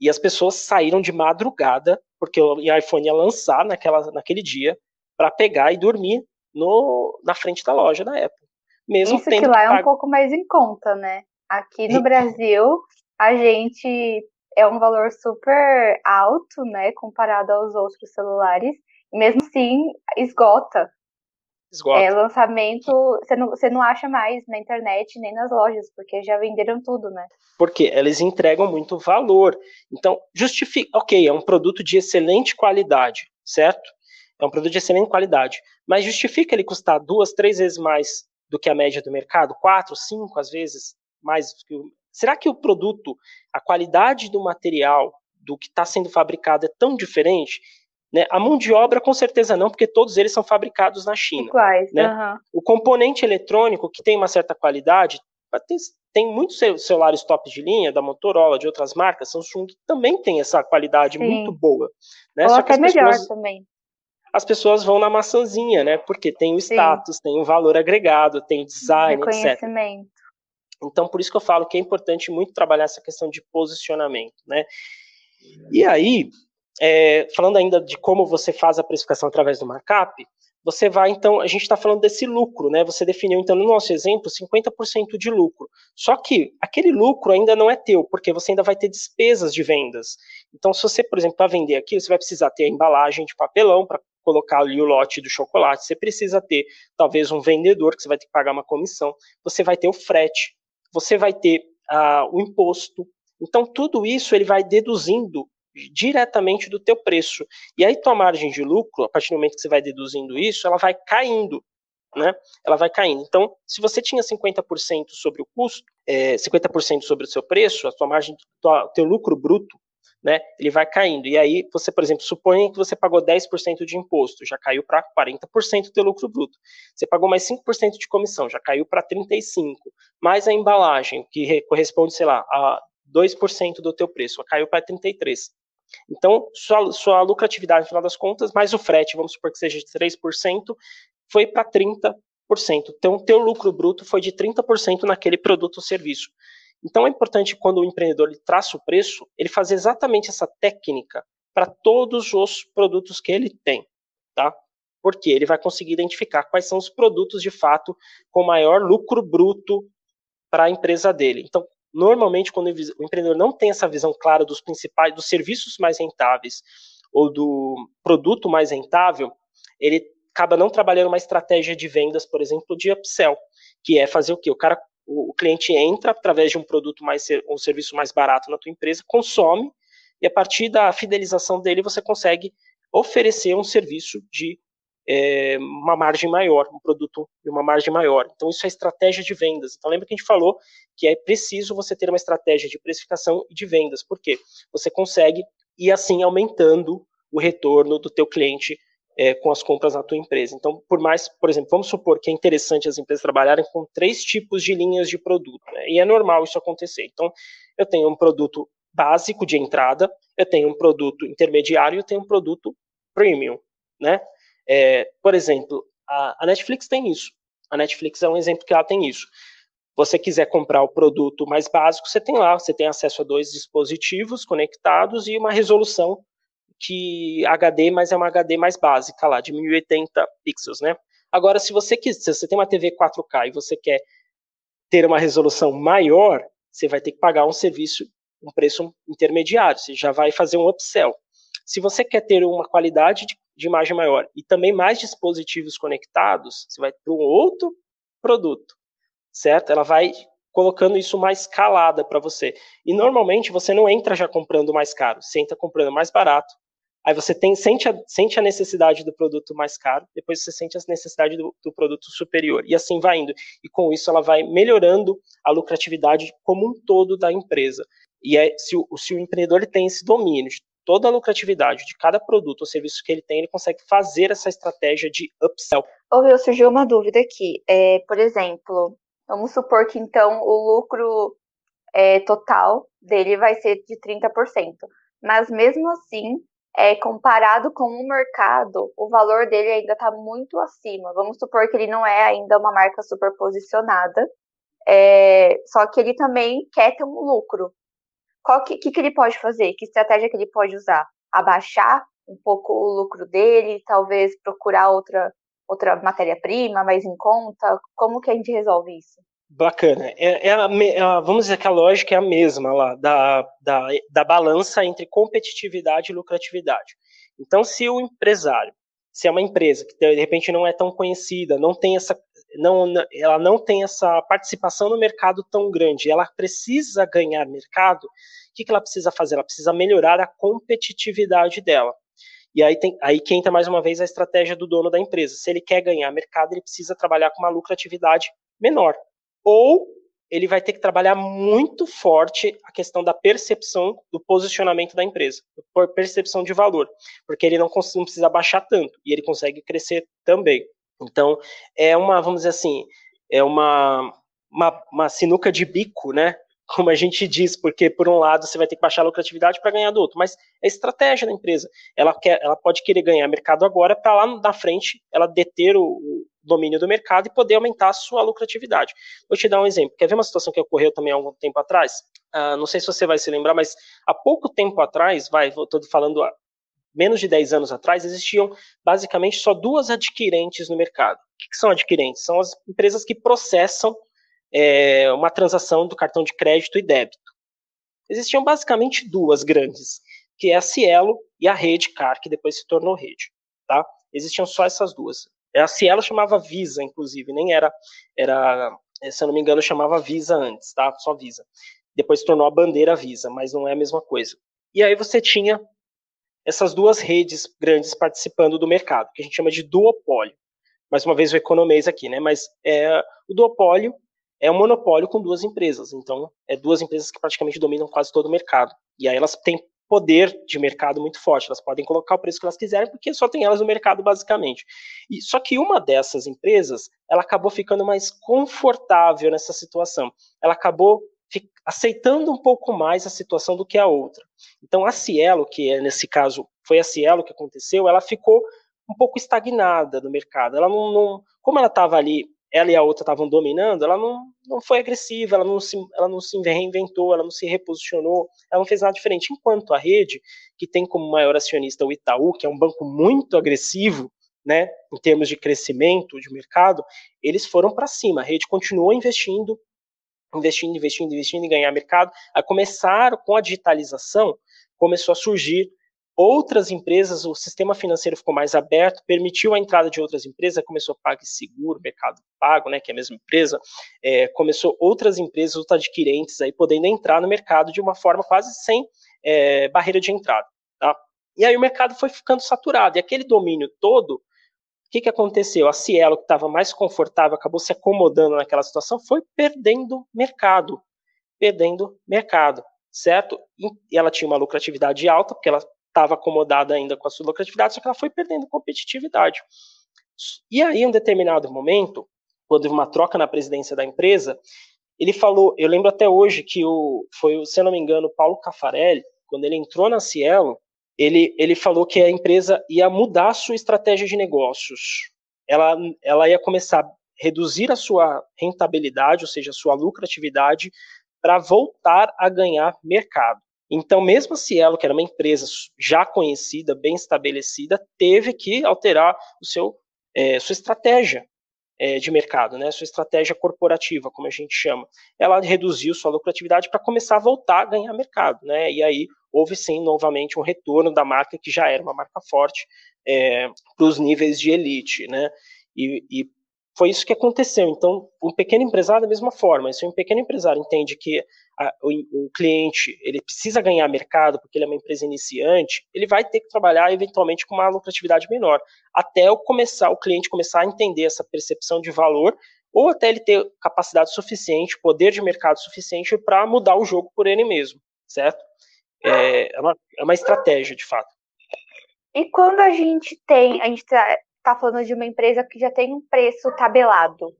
e as pessoas saíram de madrugada, porque o iPhone ia lançar naquela, naquele dia, para pegar e dormir no, na frente da loja da Apple. Mesmo Isso que lá é um pouco mais em conta, né? Aqui no Brasil, a gente é um valor super alto, né, comparado aos outros celulares. Mesmo assim, esgota. Esgota. É, lançamento, você não, você não acha mais na internet nem nas lojas, porque já venderam tudo, né? Porque eles entregam muito valor. Então, justifica. Ok, é um produto de excelente qualidade, certo? É um produto de excelente qualidade. Mas justifica ele custar duas, três vezes mais do que a média do mercado? Quatro, cinco, às vezes, mais que o. Será que o produto, a qualidade do material, do que está sendo fabricado é tão diferente? Né? A mão de obra, com certeza não, porque todos eles são fabricados na China. Iguais, né? Uhum. O componente eletrônico, que tem uma certa qualidade, tem, tem muitos celulares top de linha, da Motorola, de outras marcas, Samsung, que também tem essa qualidade Sim. muito boa. Né? Ou Só até melhor pessoas, também. As pessoas vão na maçãzinha, né? Porque tem o Sim. status, tem o valor agregado, tem o design, etc. Então, por isso que eu falo que é importante muito trabalhar essa questão de posicionamento, né? E aí, é, falando ainda de como você faz a precificação através do markup, você vai, então, a gente está falando desse lucro, né? Você definiu, então, no nosso exemplo, 50% de lucro. Só que aquele lucro ainda não é teu, porque você ainda vai ter despesas de vendas. Então, se você, por exemplo, para vender aqui, você vai precisar ter a embalagem de papelão para colocar ali o lote do chocolate. Você precisa ter, talvez, um vendedor que você vai ter que pagar uma comissão. Você vai ter o frete. Você vai ter uh, o imposto. Então, tudo isso ele vai deduzindo diretamente do teu preço. E aí tua margem de lucro, a partir do momento que você vai deduzindo isso, ela vai caindo, né? Ela vai caindo. Então, se você tinha 50% sobre o custo, é, 50% sobre o seu preço, a tua margem, tua, teu lucro bruto, né, ele vai caindo. E aí, você, por exemplo, supõe que você pagou 10% de imposto, já caiu para 40% do lucro bruto. Você pagou mais 5% de comissão, já caiu para 35%. Mais a embalagem, que corresponde, sei lá, a 2% do teu preço, caiu para 33%. Então, sua, sua lucratividade, no final das contas, mais o frete, vamos supor que seja de 3%, foi para 30%. Então, teu lucro bruto foi de 30% naquele produto ou serviço. Então, é importante, quando o empreendedor ele traça o preço, ele fazer exatamente essa técnica para todos os produtos que ele tem, tá? Porque ele vai conseguir identificar quais são os produtos, de fato, com maior lucro bruto para a empresa dele. Então, normalmente quando o empreendedor não tem essa visão clara dos principais, dos serviços mais rentáveis ou do produto mais rentável, ele acaba não trabalhando uma estratégia de vendas, por exemplo, de upsell, que é fazer o quê? O cara, o, cliente entra através de um produto mais, um serviço mais barato na tua empresa, consome e a partir da fidelização dele você consegue oferecer um serviço de é, uma margem maior, um produto de uma margem maior. Então, isso é estratégia de vendas. Então, lembra que a gente falou que é preciso você ter uma estratégia de precificação e de vendas, porque você consegue ir assim aumentando o retorno do teu cliente é, com as compras na tua empresa. Então, por mais, por exemplo, vamos supor que é interessante as empresas trabalharem com três tipos de linhas de produto, né? e é normal isso acontecer. Então, eu tenho um produto básico de entrada, eu tenho um produto intermediário eu tenho um produto premium, né? É, por exemplo, a, a, Netflix tem isso. A Netflix é um exemplo que ela tem isso. Você quiser comprar o produto mais básico, você tem lá, você tem acesso a dois dispositivos conectados e uma resolução que HD, mas é uma HD mais básica lá, de 1080 pixels, né? Agora, se você quiser, se você tem uma TV 4K e você quer ter uma resolução maior, você vai ter que pagar um serviço, um preço intermediário, você já vai fazer um upsell. Se você quer ter uma qualidade de de imagem maior e também mais dispositivos conectados, você vai para um outro produto, certo? Ela vai colocando isso mais escalada para você. E normalmente você não entra já comprando mais caro, você entra comprando mais barato. Aí você tem, sente, a, sente a necessidade do produto mais caro, depois você sente a necessidade do, do produto superior. E assim vai indo. E com isso ela vai melhorando a lucratividade como um todo da empresa. E é, se, o, se o empreendedor tem esse domínio de toda a lucratividade de cada produto ou serviço que ele tem, ele consegue fazer essa estratégia de upsell. Ouviu, surgiu uma dúvida aqui. É, por exemplo, vamos supor que então o lucro é, total dele vai ser de 30%. Mas mesmo assim, é, comparado com o mercado, o valor dele ainda está muito acima. Vamos supor que ele não é ainda uma marca super posicionada, é, só que ele também quer ter um lucro. Qual que, que, que ele pode fazer? Que estratégia que ele pode usar? Abaixar um pouco o lucro dele, talvez procurar outra outra matéria-prima mais em conta? Como que a gente resolve isso? Bacana. É, é, a, é a, vamos dizer que a lógica é a mesma lá, da, da, da balança entre competitividade e lucratividade. Então, se o empresário, se é uma empresa que de repente não é tão conhecida, não tem essa, não, ela não tem essa participação no mercado tão grande, ela precisa ganhar mercado, o que, que ela precisa fazer? Ela precisa melhorar a competitividade dela. E aí, tem, aí que entra mais uma vez a estratégia do dono da empresa. Se ele quer ganhar mercado, ele precisa trabalhar com uma lucratividade menor ou ele vai ter que trabalhar muito forte a questão da percepção do posicionamento da empresa, por percepção de valor, porque ele não, precisa baixar tanto e ele consegue crescer também. Então, é uma, vamos dizer assim, é uma, uma, uma sinuca de bico, né? Como a gente diz, porque por um lado você vai ter que baixar a lucratividade para ganhar do outro, mas é estratégia da empresa. Ela, quer, ela pode querer ganhar mercado agora para lá na frente ela deter o, domínio do mercado e poder aumentar a sua lucratividade. Vou te dar um exemplo. Quer ver uma situação que ocorreu também há algum tempo atrás? Uh, não sei se você vai se lembrar, mas há pouco tempo atrás, vai, estou falando há menos de 10 anos atrás, existiam basicamente só duas adquirentes no mercado. O que, são adquirentes? São as empresas que processam é, uma transação do cartão de crédito e débito. Existiam basicamente duas grandes, que é a Cielo e a Redcar, que depois se tornou Rede. Tá? Existiam só essas duas. É, a Cielo chamava Visa, inclusive, nem era, era, se eu não me engano, chamava Visa antes, tá? Só Visa. Depois tornou a bandeira Visa, mas não é a mesma coisa. E aí você tinha essas duas redes grandes participando do mercado, que a gente chama de duopólio. Mais uma vez o economês aqui, né? Mas é, o duopólio é um monopólio com duas empresas. Então, é duas empresas que praticamente dominam quase todo o mercado. E aí elas têm poder de mercado muito forte. Elas podem colocar o preço que elas quiserem, porque só tem elas no mercado, basicamente. E, só que uma dessas empresas, ela acabou ficando mais confortável nessa situação. Ela acabou aceitando um pouco mais a situação do que a outra. Então, a Cielo, que é, nesse caso foi a Cielo que aconteceu, ela ficou um pouco estagnada no mercado. Ela não, não como ela estava ali ela e a outra estavam dominando, ela não, não foi agressiva, ela não, se, ela não se reinventou, ela não se reposicionou, ela não fez nada diferente. Enquanto a rede, que tem como maior acionista o Itaú, que é um banco muito agressivo, né, em termos de crescimento de mercado, eles foram para cima. A rede continuou investindo, investindo, investindo, investindo em ganhar mercado. A começar com a digitalização, começou a surgir outras empresas, o sistema financeiro ficou mais aberto, permitiu a entrada de outras empresas, começou PagSeguro, Mercado Pago, né, que é a mesma empresa, é, começou outras empresas, outros adquirentes aí podendo entrar no mercado de uma forma quase sem é, barreira de entrada. Tá? E aí o mercado foi ficando saturado, e aquele domínio todo, o que, que aconteceu? A Cielo, que estava mais confortável, acabou se acomodando naquela situação, foi perdendo mercado, perdendo mercado certo? E ela tinha uma lucratividade alta, porque ela estava acomodada ainda com a sua lucratividade, só que ela foi perdendo competitividade. E aí, em um determinado momento, quando houve uma troca na presidência da empresa, ele falou, eu lembro até hoje que o, foi, se eu não me engano, Paulo Cafarelli, quando ele entrou na Cielo, ele, ele falou que a empresa ia mudar a sua estratégia de negócios. Ela, ela ia começar a reduzir a sua rentabilidade, ou seja, a sua lucratividade, para voltar a ganhar mercado. Então, mesmo a Cielo, que era uma empresa já conhecida, bem estabelecida, teve que alterar o seu, é, sua estratégia é, de mercado, né, sua estratégia corporativa, como a gente chama. Ela reduziu sua lucratividade para começar a voltar a ganhar mercado. Né, e aí houve sim, novamente, um retorno da marca, que já era uma marca forte, é, para os níveis de elite. Né, e, e foi isso que aconteceu. Então, um pequeno empresário, da mesma forma, se um pequeno empresário entende que a, o, o, cliente ele precisa ganhar mercado porque ele é uma empresa iniciante, ele vai ter que trabalhar eventualmente com uma lucratividade menor, até o começar o cliente começar a entender essa percepção de valor ou até ele ter capacidade suficiente, poder de mercado suficiente para mudar o jogo por ele mesmo, certo? É, é, uma, é uma estratégia, de fato. E quando a gente tem, a gente está tá falando de uma empresa que já tem um preço tabelado,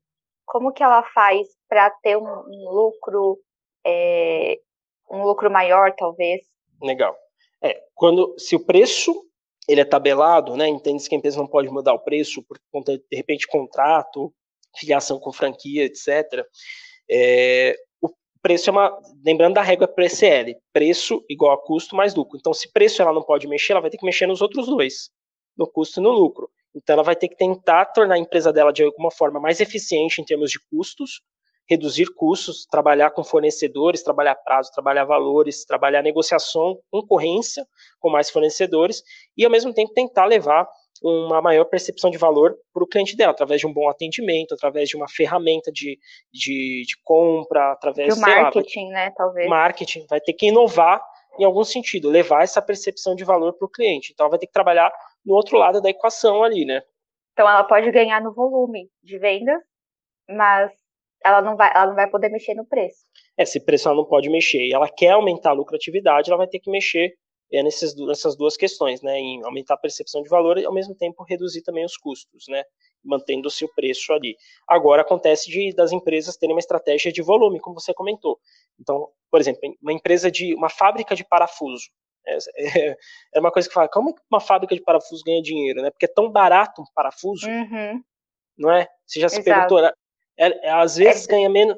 como que ela faz para ter um, um lucro é, um lucro maior, talvez. Legal. É, quando se o preço ele é tabelado, né? Entende-se que a empresa não pode mudar o preço por conta de, de repente contrato, filiação com franquia, etc. É, o preço é uma, lembrando da regra PCL, preço igual a custo mais lucro. Então, se preço ela não pode mexer, ela vai ter que mexer nos outros dois, no custo e no lucro. Então, ela vai ter que tentar tornar a empresa dela de alguma forma mais eficiente em termos de custos, reduzir custos, trabalhar com fornecedores, trabalhar prazo, trabalhar valores, trabalhar negociação, concorrência com mais fornecedores e, ao mesmo tempo, tentar levar uma maior percepção de valor para o cliente dela, através de um bom atendimento, através de uma ferramenta de, de, de compra, através do marketing, lá, né? Talvez. Marketing, vai ter que inovar em algum sentido, levar essa percepção de valor para o cliente. Então, vai ter que trabalhar no outro lado da equação ali, né? Então, ela pode ganhar no volume de vendas, mas ela não vai, ela não vai poder mexer no preço. É, se preço ela não pode mexer e ela quer aumentar a lucratividade, ela vai ter que mexer é, nesses, nessas duas questões, né, em aumentar a percepção de valor e ao mesmo tempo reduzir também os custos, né, mantendo-se o preço ali. Agora acontece de das empresas terem uma estratégia de volume, como você comentou. Então, por exemplo, uma empresa de uma fábrica de parafuso, é, é, é uma coisa que fala, como é que uma fábrica de parafuso ganha dinheiro, né? Porque é tão barato um parafuso, uhum. não é? Você já se Exato. perguntou, é, é, às vezes é, ganha menos,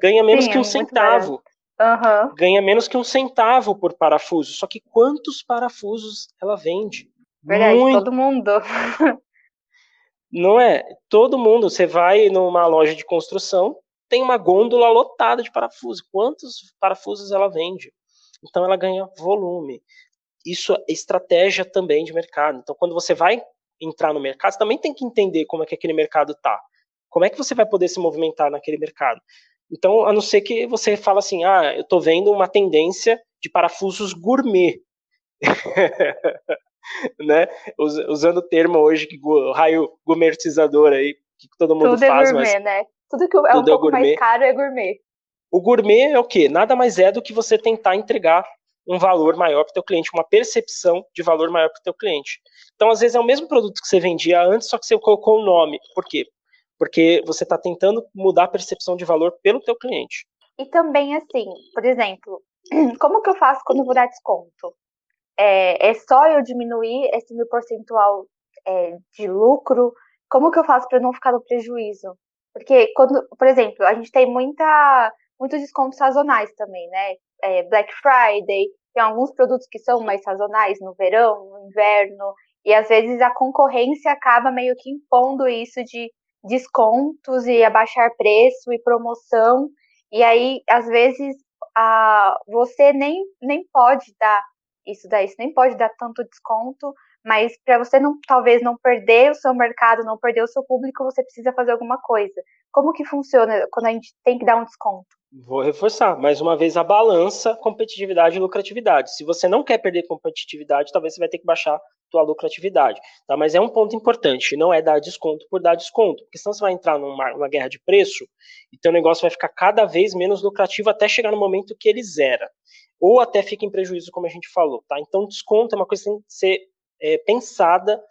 ganha menos sim, que um centavo. Uhum. Ganha menos que um centavo por parafuso. Só que quantos parafusos ela vende? Verdade, Muito. todo mundo. Não é? Todo mundo. Você vai numa loja de construção, tem uma gôndola lotada de parafusos. Quantos parafusos ela vende? Então ela ganha volume. Isso é estratégia também de mercado. Então quando você vai entrar no mercado, você também tem que entender como é que aquele mercado tá. Como é que você vai poder se movimentar naquele mercado? Então, a não ser que você fala assim, ah, eu estou vendo uma tendência de parafusos gourmet. né? Usando o termo hoje, que raio gourmetizador aí, que todo mundo Tudo é faz. Tudo é gourmet, mas... né? Tudo que é Tudo um é pouco mais caro é gourmet. O gourmet é o quê? Nada mais é do que você tentar entregar um valor maior para o teu cliente, uma percepção de valor maior para o teu cliente. Então, às vezes é o mesmo produto que você vendia antes, só que você colocou o nome. Por quê? Porque você está tentando mudar a percepção de valor pelo teu cliente. E também, assim, por exemplo, como que eu faço quando eu vou dar desconto? É, é só eu diminuir esse meu percentual é, de lucro? Como que eu faço para não ficar no prejuízo? Porque, quando, por exemplo, a gente tem muita, muitos descontos sazonais também, né? É, Black Friday, tem alguns produtos que são mais sazonais no verão, no inverno, e às vezes a concorrência acaba meio que impondo isso de descontos e abaixar preço e promoção. E aí, às vezes, a, você nem, nem pode dar isso daí, você nem pode dar tanto desconto, mas para você não talvez não perder o seu mercado, não perder o seu público, você precisa fazer alguma coisa. Como que funciona quando a gente tem que dar um desconto? Vou reforçar, mais uma vez, a balança competitividade e lucratividade. Se você não quer perder competitividade, talvez você vai ter que baixar tua lucratividade. Tá? Mas é um ponto importante, não é dar desconto por dar desconto, porque senão você vai entrar numa, numa guerra de preço e teu negócio vai ficar cada vez menos lucrativo até chegar no momento que ele zera. Ou até fica em prejuízo, como a gente falou. Tá? Então, desconto é uma coisa que tem que ser é, pensada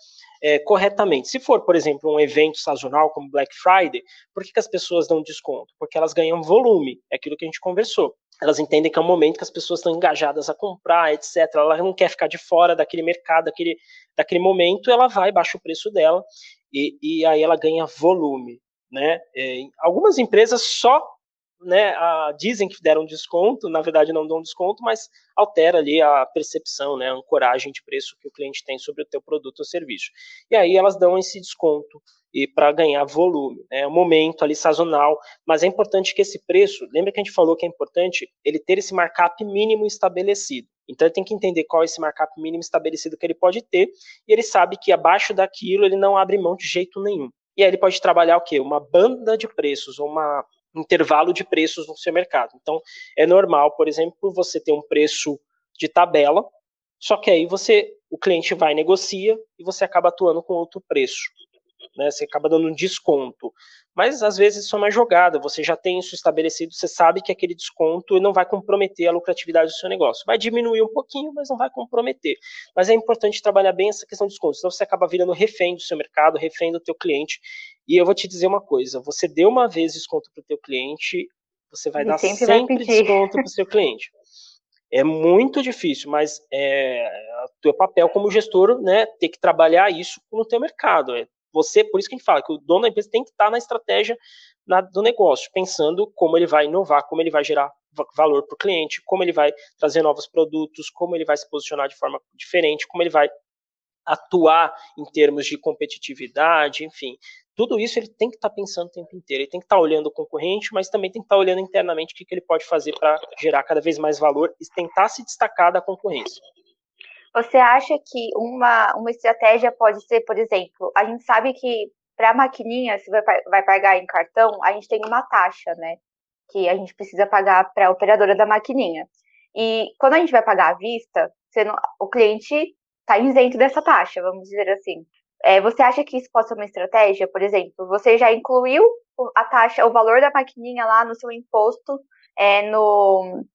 é, corretamente. Se for, por exemplo, um evento sazonal como Black Friday, por que, que as pessoas dão desconto? Porque elas ganham volume, é aquilo que a gente conversou. Elas entendem que é um momento que as pessoas estão engajadas a comprar, etc. Ela não quer ficar de fora daquele mercado, daquele, daquele momento, ela vai, baixa o preço dela e, e aí ela ganha volume. Né? É, algumas empresas só né, a, dizem que deram desconto, na verdade não dão desconto, mas altera ali a percepção, né, a ancoragem de preço que o cliente tem sobre o teu produto ou serviço. E aí elas dão esse desconto e para ganhar volume, né, é um momento ali sazonal, mas é importante que esse preço, lembra que a gente falou que é importante ele ter esse markup mínimo estabelecido. Então ele tem que entender qual é esse markup mínimo estabelecido que ele pode ter, e ele sabe que abaixo daquilo ele não abre mão de jeito nenhum. E aí ele pode trabalhar o quê? Uma banda de preços, ou uma intervalo de preços no seu mercado. Então, é normal, por exemplo, você ter um preço de tabela, só que aí você, o cliente vai negocia e você acaba atuando com outro preço. Né, você acaba dando um desconto. Mas às vezes isso é uma jogada, você já tem isso estabelecido, você sabe que aquele desconto não vai comprometer a lucratividade do seu negócio. Vai diminuir um pouquinho, mas não vai comprometer. Mas é importante trabalhar bem essa questão de desconto, senão você acaba virando refém do seu mercado, refém do teu cliente. E eu vou te dizer uma coisa, você deu uma vez desconto para o teu cliente, você vai Ele dar sempre, sempre desconto para o seu cliente. É muito difícil, mas é o teu papel como gestor, né, ter que trabalhar isso no teu mercado. É você, por isso que a gente fala que o dono da empresa tem que estar na estratégia na, do negócio, pensando como ele vai inovar, como ele vai gerar valor para o cliente, como ele vai trazer novos produtos, como ele vai se posicionar de forma diferente, como ele vai atuar em termos de competitividade, enfim. Tudo isso ele tem que estar tá pensando o tempo inteiro. Ele tem que estar tá olhando o concorrente, mas também tem que estar tá olhando internamente o que, que ele pode fazer para gerar cada vez mais valor e tentar se destacar da concorrência. Você acha que uma, uma estratégia pode ser, por exemplo, a gente sabe que para a maquininha, se vai, vai pagar em cartão, a gente tem uma taxa, né? Que a gente precisa pagar para a operadora da maquininha. E quando a gente vai pagar à vista, não, o cliente está isento dessa taxa, vamos dizer assim. É, você acha que isso pode ser uma estratégia? Por exemplo, você já incluiu a taxa, o valor da maquininha lá no seu imposto, é, no,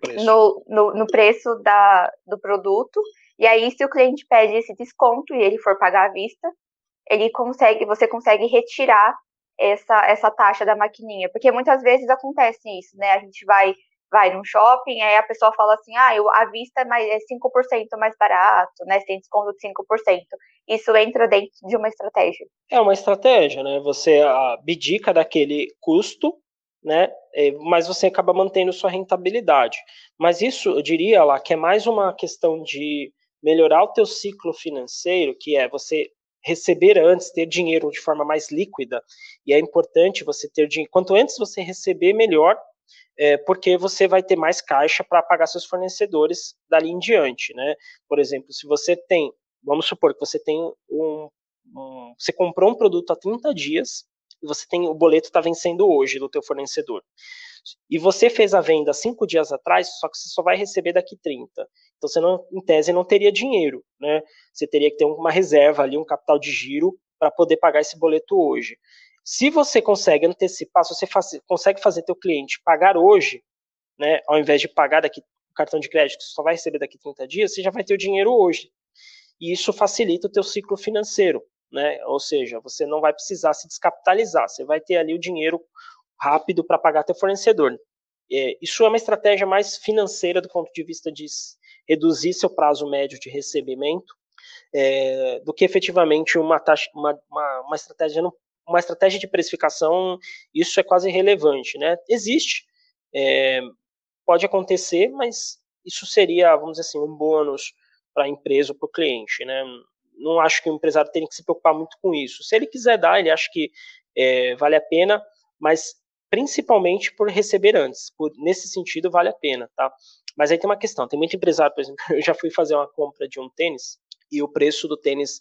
preço. No, no, no, preço da, do produto. E aí, se o cliente pede esse desconto e ele for pagar à vista, ele consegue, você consegue retirar essa, essa taxa da maquininha. Porque muitas vezes acontece isso, né? A gente vai vai num shopping, aí a pessoa fala assim, ah, eu, a vista é, mais, é 5% mais barato, né? Tem desconto de 5%. Isso entra dentro de uma estratégia. É uma estratégia, né? Você abdica daquele custo, né? É, mas você acaba mantendo sua rentabilidade. Mas isso, eu diria lá, que é mais uma questão de melhorar o teu ciclo financeiro, que é você receber antes, ter dinheiro de forma mais líquida. E é importante você ter dinheiro. Quanto antes você receber, melhor, é, porque você vai ter mais caixa para pagar seus fornecedores dali em diante, né? Por exemplo, se você tem, vamos supor que você tem um, um você comprou um produto há 30 dias e você tem o boleto está vencendo hoje do teu fornecedor. E você fez a venda cinco dias atrás, só que você só vai receber daqui 30. Então você não, em tese, não teria dinheiro, né? Você teria que ter uma reserva ali, um capital de giro para poder pagar esse boleto hoje. Se você consegue antecipar, se você faz, consegue fazer teu cliente pagar hoje, né, ao invés de pagar daqui o cartão de crédito que você só vai receber daqui 30 dias, você já vai ter o dinheiro hoje. E isso facilita o teu ciclo financeiro, né? Ou seja, você não vai precisar se descapitalizar, você vai ter ali o dinheiro rápido para pagar teu fornecedor. É, isso é uma estratégia mais financeira do ponto de vista de reduzir seu prazo médio de recebimento é, do que efetivamente uma, taxa, uma, uma, uma estratégia uma estratégia de precificação, isso é quase irrelevante, né? Existe, é, pode acontecer, mas isso seria, vamos dizer assim, um bônus para a empresa ou para o cliente, né? Não acho que o empresário tenha que se preocupar muito com isso. Se ele quiser dar, ele acha que é, vale a pena, mas principalmente por receber antes. Por, nesse sentido, vale a pena, tá? Mas aí tem uma questão, tem muito empresário, por exemplo, eu já fui fazer uma compra de um tênis e o preço do tênis,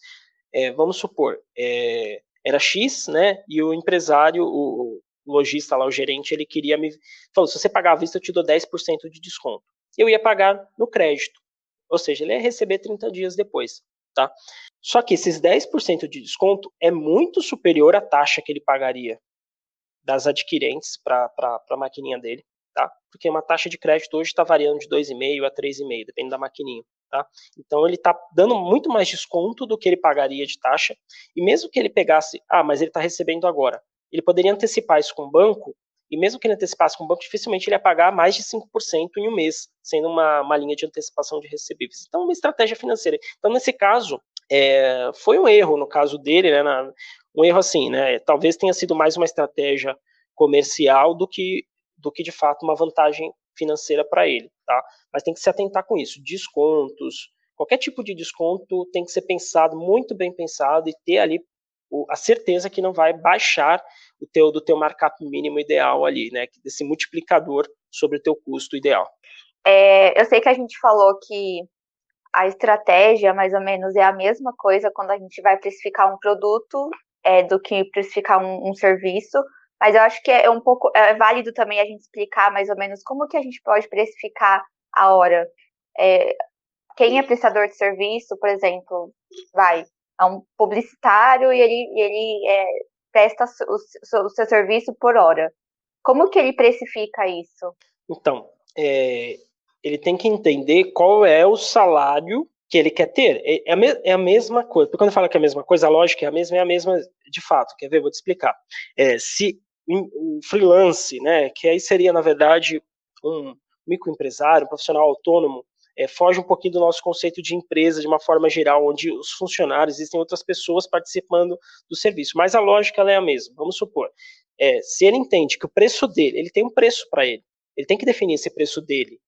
é, vamos supor, é, era X, né? E o empresário, o, o lojista lá, o gerente, ele queria me. Falou: se você pagar à vista, eu te dou 10% de desconto. Eu ia pagar no crédito. Ou seja, ele ia receber 30 dias depois. Tá? Só que esses 10% de desconto é muito superior à taxa que ele pagaria das adquirentes para a maquininha dele. Tá? Porque uma taxa de crédito hoje está variando de 2,5% a 3,5%, depende da maquininha. Tá? Então ele está dando muito mais desconto do que ele pagaria de taxa, e mesmo que ele pegasse, ah, mas ele está recebendo agora, ele poderia antecipar isso com o banco, e mesmo que ele antecipasse com o banco, dificilmente ele ia pagar mais de 5% em um mês, sendo uma, uma linha de antecipação de recebíveis. Então, uma estratégia financeira. Então, nesse caso, é, foi um erro no caso dele, né, na, um erro assim, né, talvez tenha sido mais uma estratégia comercial do que, do que de fato uma vantagem financeira para ele, tá? Mas tem que se atentar com isso. Descontos, qualquer tipo de desconto tem que ser pensado, muito bem pensado e ter ali a certeza que não vai baixar o teu do teu markup mínimo ideal ali, né? Desse multiplicador sobre o teu custo ideal. É, eu sei que a gente falou que a estratégia, mais ou menos, é a mesma coisa quando a gente vai precificar um produto é, do que precificar um, um serviço, mas eu acho que é um pouco é válido também a gente explicar mais ou menos como que a gente pode precificar a hora. É, quem é prestador de serviço, por exemplo, vai é um publicitário e ele, ele é, presta o, o, seu serviço por hora. Como que ele precifica isso? Então, é, ele tem que entender qual é o salário que ele quer ter. É, é, a, me, é a mesma coisa. Porque quando fala que é a mesma coisa, a lógica é a mesma, é a mesma de fato. Quer ver? Vou te explicar. É, se o freelance, né, que aí seria, na verdade, um, microempresário, um profissional autônomo, é, foge um pouquinho do nosso conceito de empresa de uma forma geral, onde os funcionários, existem outras pessoas participando do serviço, mas a lógica é a mesma. Vamos supor, é, se ele entende que o preço dele, ele tem um preço para ele, ele tem que definir esse preço dele.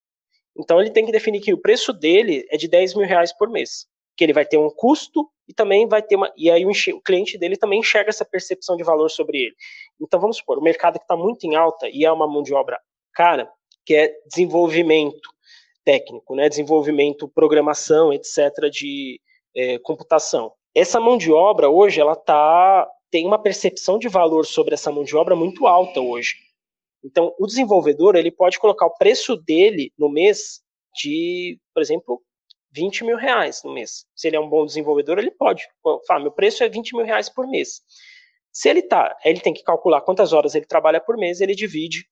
Então ele tem que definir que o preço dele é de 10 mil reais por mês, que ele vai ter um custo e também vai ter uma. E aí o, o cliente dele também enxerga essa percepção de valor sobre ele. Então vamos supor, o mercado que está muito em alta e é uma mão de obra cara, que é desenvolvimento técnico, né, desenvolvimento, programação, etc., de é, computação. Essa mão de obra hoje, ela tá, tem uma percepção de valor sobre essa mão de obra muito alta hoje. Então, o desenvolvedor ele pode colocar o preço dele no mês de, por exemplo, 20 mil reais no mês. Se ele é um bom desenvolvedor, ele pode. Falar, meu preço é 20 mil reais por mês. Se ele tá, ele tem que calcular quantas horas ele trabalha por mês, ele divide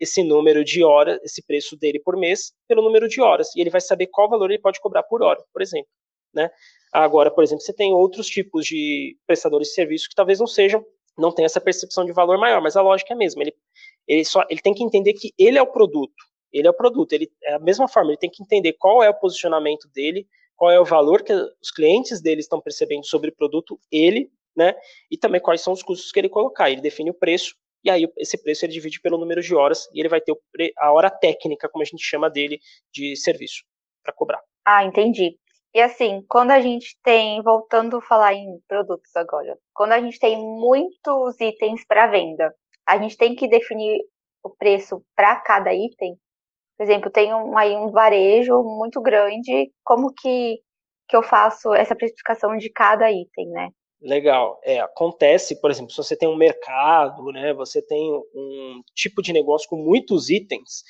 esse número de horas, esse preço dele por mês, pelo número de horas. E ele vai saber qual valor ele pode cobrar por hora, por exemplo. Né? Agora, por exemplo, você tem outros tipos de prestadores de serviço que talvez não sejam, não tenham essa percepção de valor maior, mas a lógica é a mesma. Ele, ele, só, ele tem que entender que ele é o produto. Ele é o produto. Ele, é a mesma forma, ele tem que entender qual é o posicionamento dele, qual é o valor que os clientes dele estão percebendo sobre o produto, ele, né? E também quais são os custos que ele colocar. Ele define o preço e aí esse preço ele divide pelo número de horas e ele vai ter a hora técnica, como a gente chama dele, de serviço para cobrar. Ah, entendi. E assim, quando a gente tem, voltando a falar em produtos agora, quando a gente tem muitos itens para venda, a gente tem que definir o preço para cada item. Por exemplo, tem um, aí um varejo muito grande, como que, que eu faço essa precificação de cada item, né? Legal. É, acontece, por exemplo, se você tem um mercado, né, você tem um tipo de negócio com muitos itens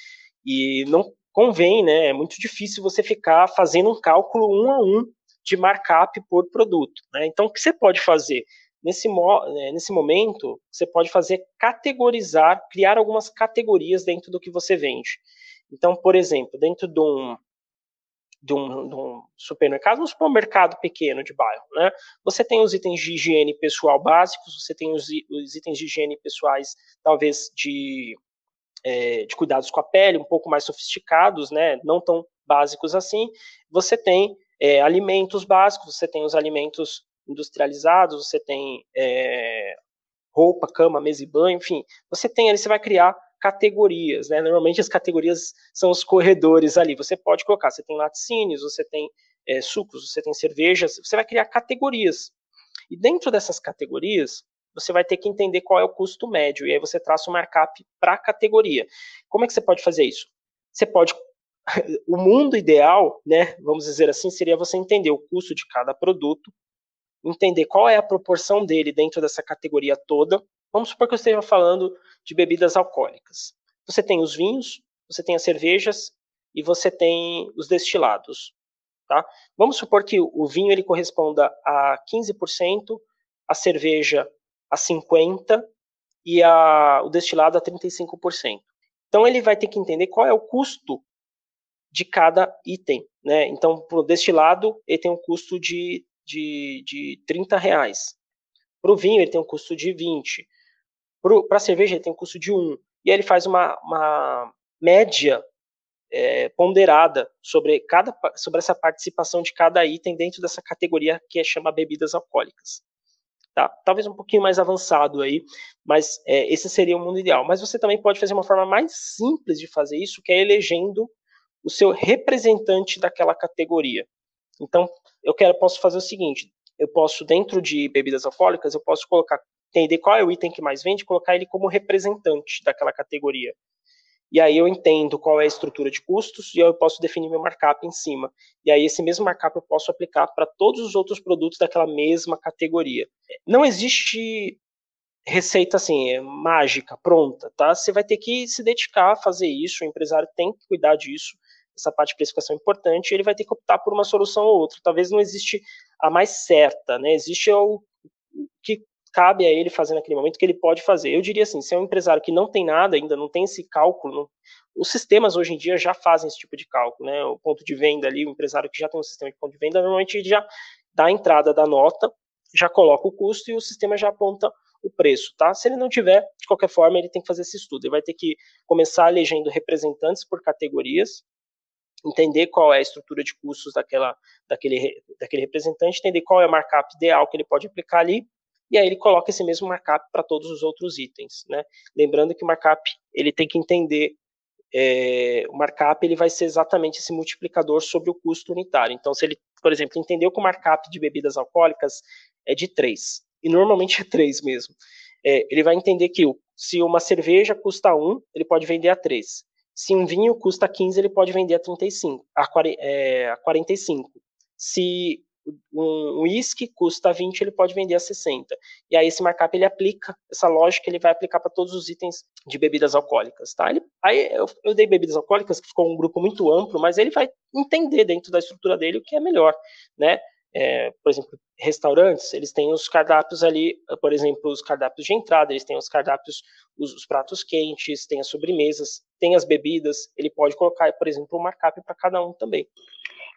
e não convém, né, é muito difícil você ficar fazendo um cálculo um a um de markup por produto. Né? Então, o que você pode fazer? Nesse, né, nesse momento, você pode fazer categorizar, criar algumas categorias dentro do que você vende. Então, por exemplo, dentro de um, de um, de um, supermercado, um supermercado pequeno de bairro, né? Você tem os itens de higiene pessoal básicos, você tem os, os itens de higiene pessoais, talvez de, é, de cuidados com a pele, um pouco mais sofisticados, né? Não tão básicos assim. Você tem é, alimentos básicos, você tem os alimentos industrializados, você tem é, roupa, cama, mesa e banho, enfim. Você tem ali, você vai criar categorias, né? Normalmente as categorias são os corredores ali. Você pode colocar, você tem laticínios, você tem é, sucos, você tem cervejas, você vai criar categorias. E dentro dessas categorias, você vai ter que entender qual é o custo médio, e aí você traça um markup para a categoria. Como é que você pode fazer isso? Você pode. O mundo ideal, né, vamos dizer assim, seria você entender o custo de cada produto, entender qual é a proporção dele dentro dessa categoria toda, Vamos supor que eu esteja falando de bebidas alcoólicas. Você tem os vinhos, você tem as cervejas e você tem os destilados. Tá? Vamos supor que o vinho ele corresponda a 15%, a cerveja a 50% e a, o destilado a 35%. Então ele vai ter que entender qual é o custo de cada item. Né? Então, para o destilado, ele tem um custo de, de, de 30 reais. Para o vinho, ele tem um custo de 20. Para a cerveja, ele tem um custo de 1. E aí ele faz uma, uma média é, ponderada sobre, cada, sobre essa participação de cada item dentro dessa categoria que é chama bebidas alcoólicas. Tá? Talvez um pouquinho mais avançado aí, mas é, esse seria o mundo ideal. Mas você também pode fazer uma forma mais simples de fazer isso, que é elegendo o seu representante daquela categoria. Então, eu quero, posso fazer o seguinte: eu posso, dentro de bebidas alcoólicas, eu posso colocar entender qual é o item que mais vende, colocar ele como representante daquela categoria. E aí eu entendo qual é a estrutura de custos e eu posso definir meu markup em cima. E aí esse mesmo markup eu posso aplicar para todos os outros produtos daquela mesma categoria. Não existe receita assim, é mágica, pronta, tá? Você vai ter que se dedicar a fazer isso, o empresário tem que cuidar disso, essa parte de precificação é importante, ele vai ter que optar por uma solução ou outra. Talvez não existe a mais certa, né? Existe o que cabe a ele fazer naquele momento que ele pode fazer. Eu diria assim, se é um empresário que não tem nada ainda, não tem esse cálculo, não, os sistemas hoje em dia já fazem esse tipo de cálculo, né? O ponto de venda ali, o empresário que já tem um sistema de ponto de venda, normalmente ele já dá a entrada da nota, já coloca o custo e o sistema já aponta o preço, tá? Se ele não tiver, de qualquer forma, ele tem que fazer esse estudo. Ele vai ter que começar elegendo representantes por categorias, entender qual é a estrutura de custos daquela, daquele, daquele representante, entender qual é o markup ideal que ele pode aplicar ali, e aí ele coloca esse mesmo markup para todos os outros itens, né? Lembrando que o markup ele tem que entender é, o markup ele vai ser exatamente esse multiplicador sobre o custo unitário. Então, se ele, por exemplo, entendeu que o markup de bebidas alcoólicas é de 3, e normalmente é 3 mesmo, é, ele vai entender que se uma cerveja custa 1, ele pode vender a 3. Se um vinho custa 15, ele pode vender a 35, a, é, a 45. Se um uísque custa 20, ele pode vender a 60. E aí esse markup ele aplica, essa lógica ele vai aplicar para todos os itens de bebidas alcoólicas, tá? Ele, aí eu, eu, dei bebidas alcoólicas, que ficou um grupo muito amplo, mas ele vai entender dentro da estrutura dele o que é melhor, né? É, por exemplo, restaurantes, eles têm os cardápios ali, por exemplo, os cardápios de entrada, eles têm os cardápios, os, os pratos quentes, tem as sobremesas, tem as bebidas, ele pode colocar, por exemplo, um markup para cada um também.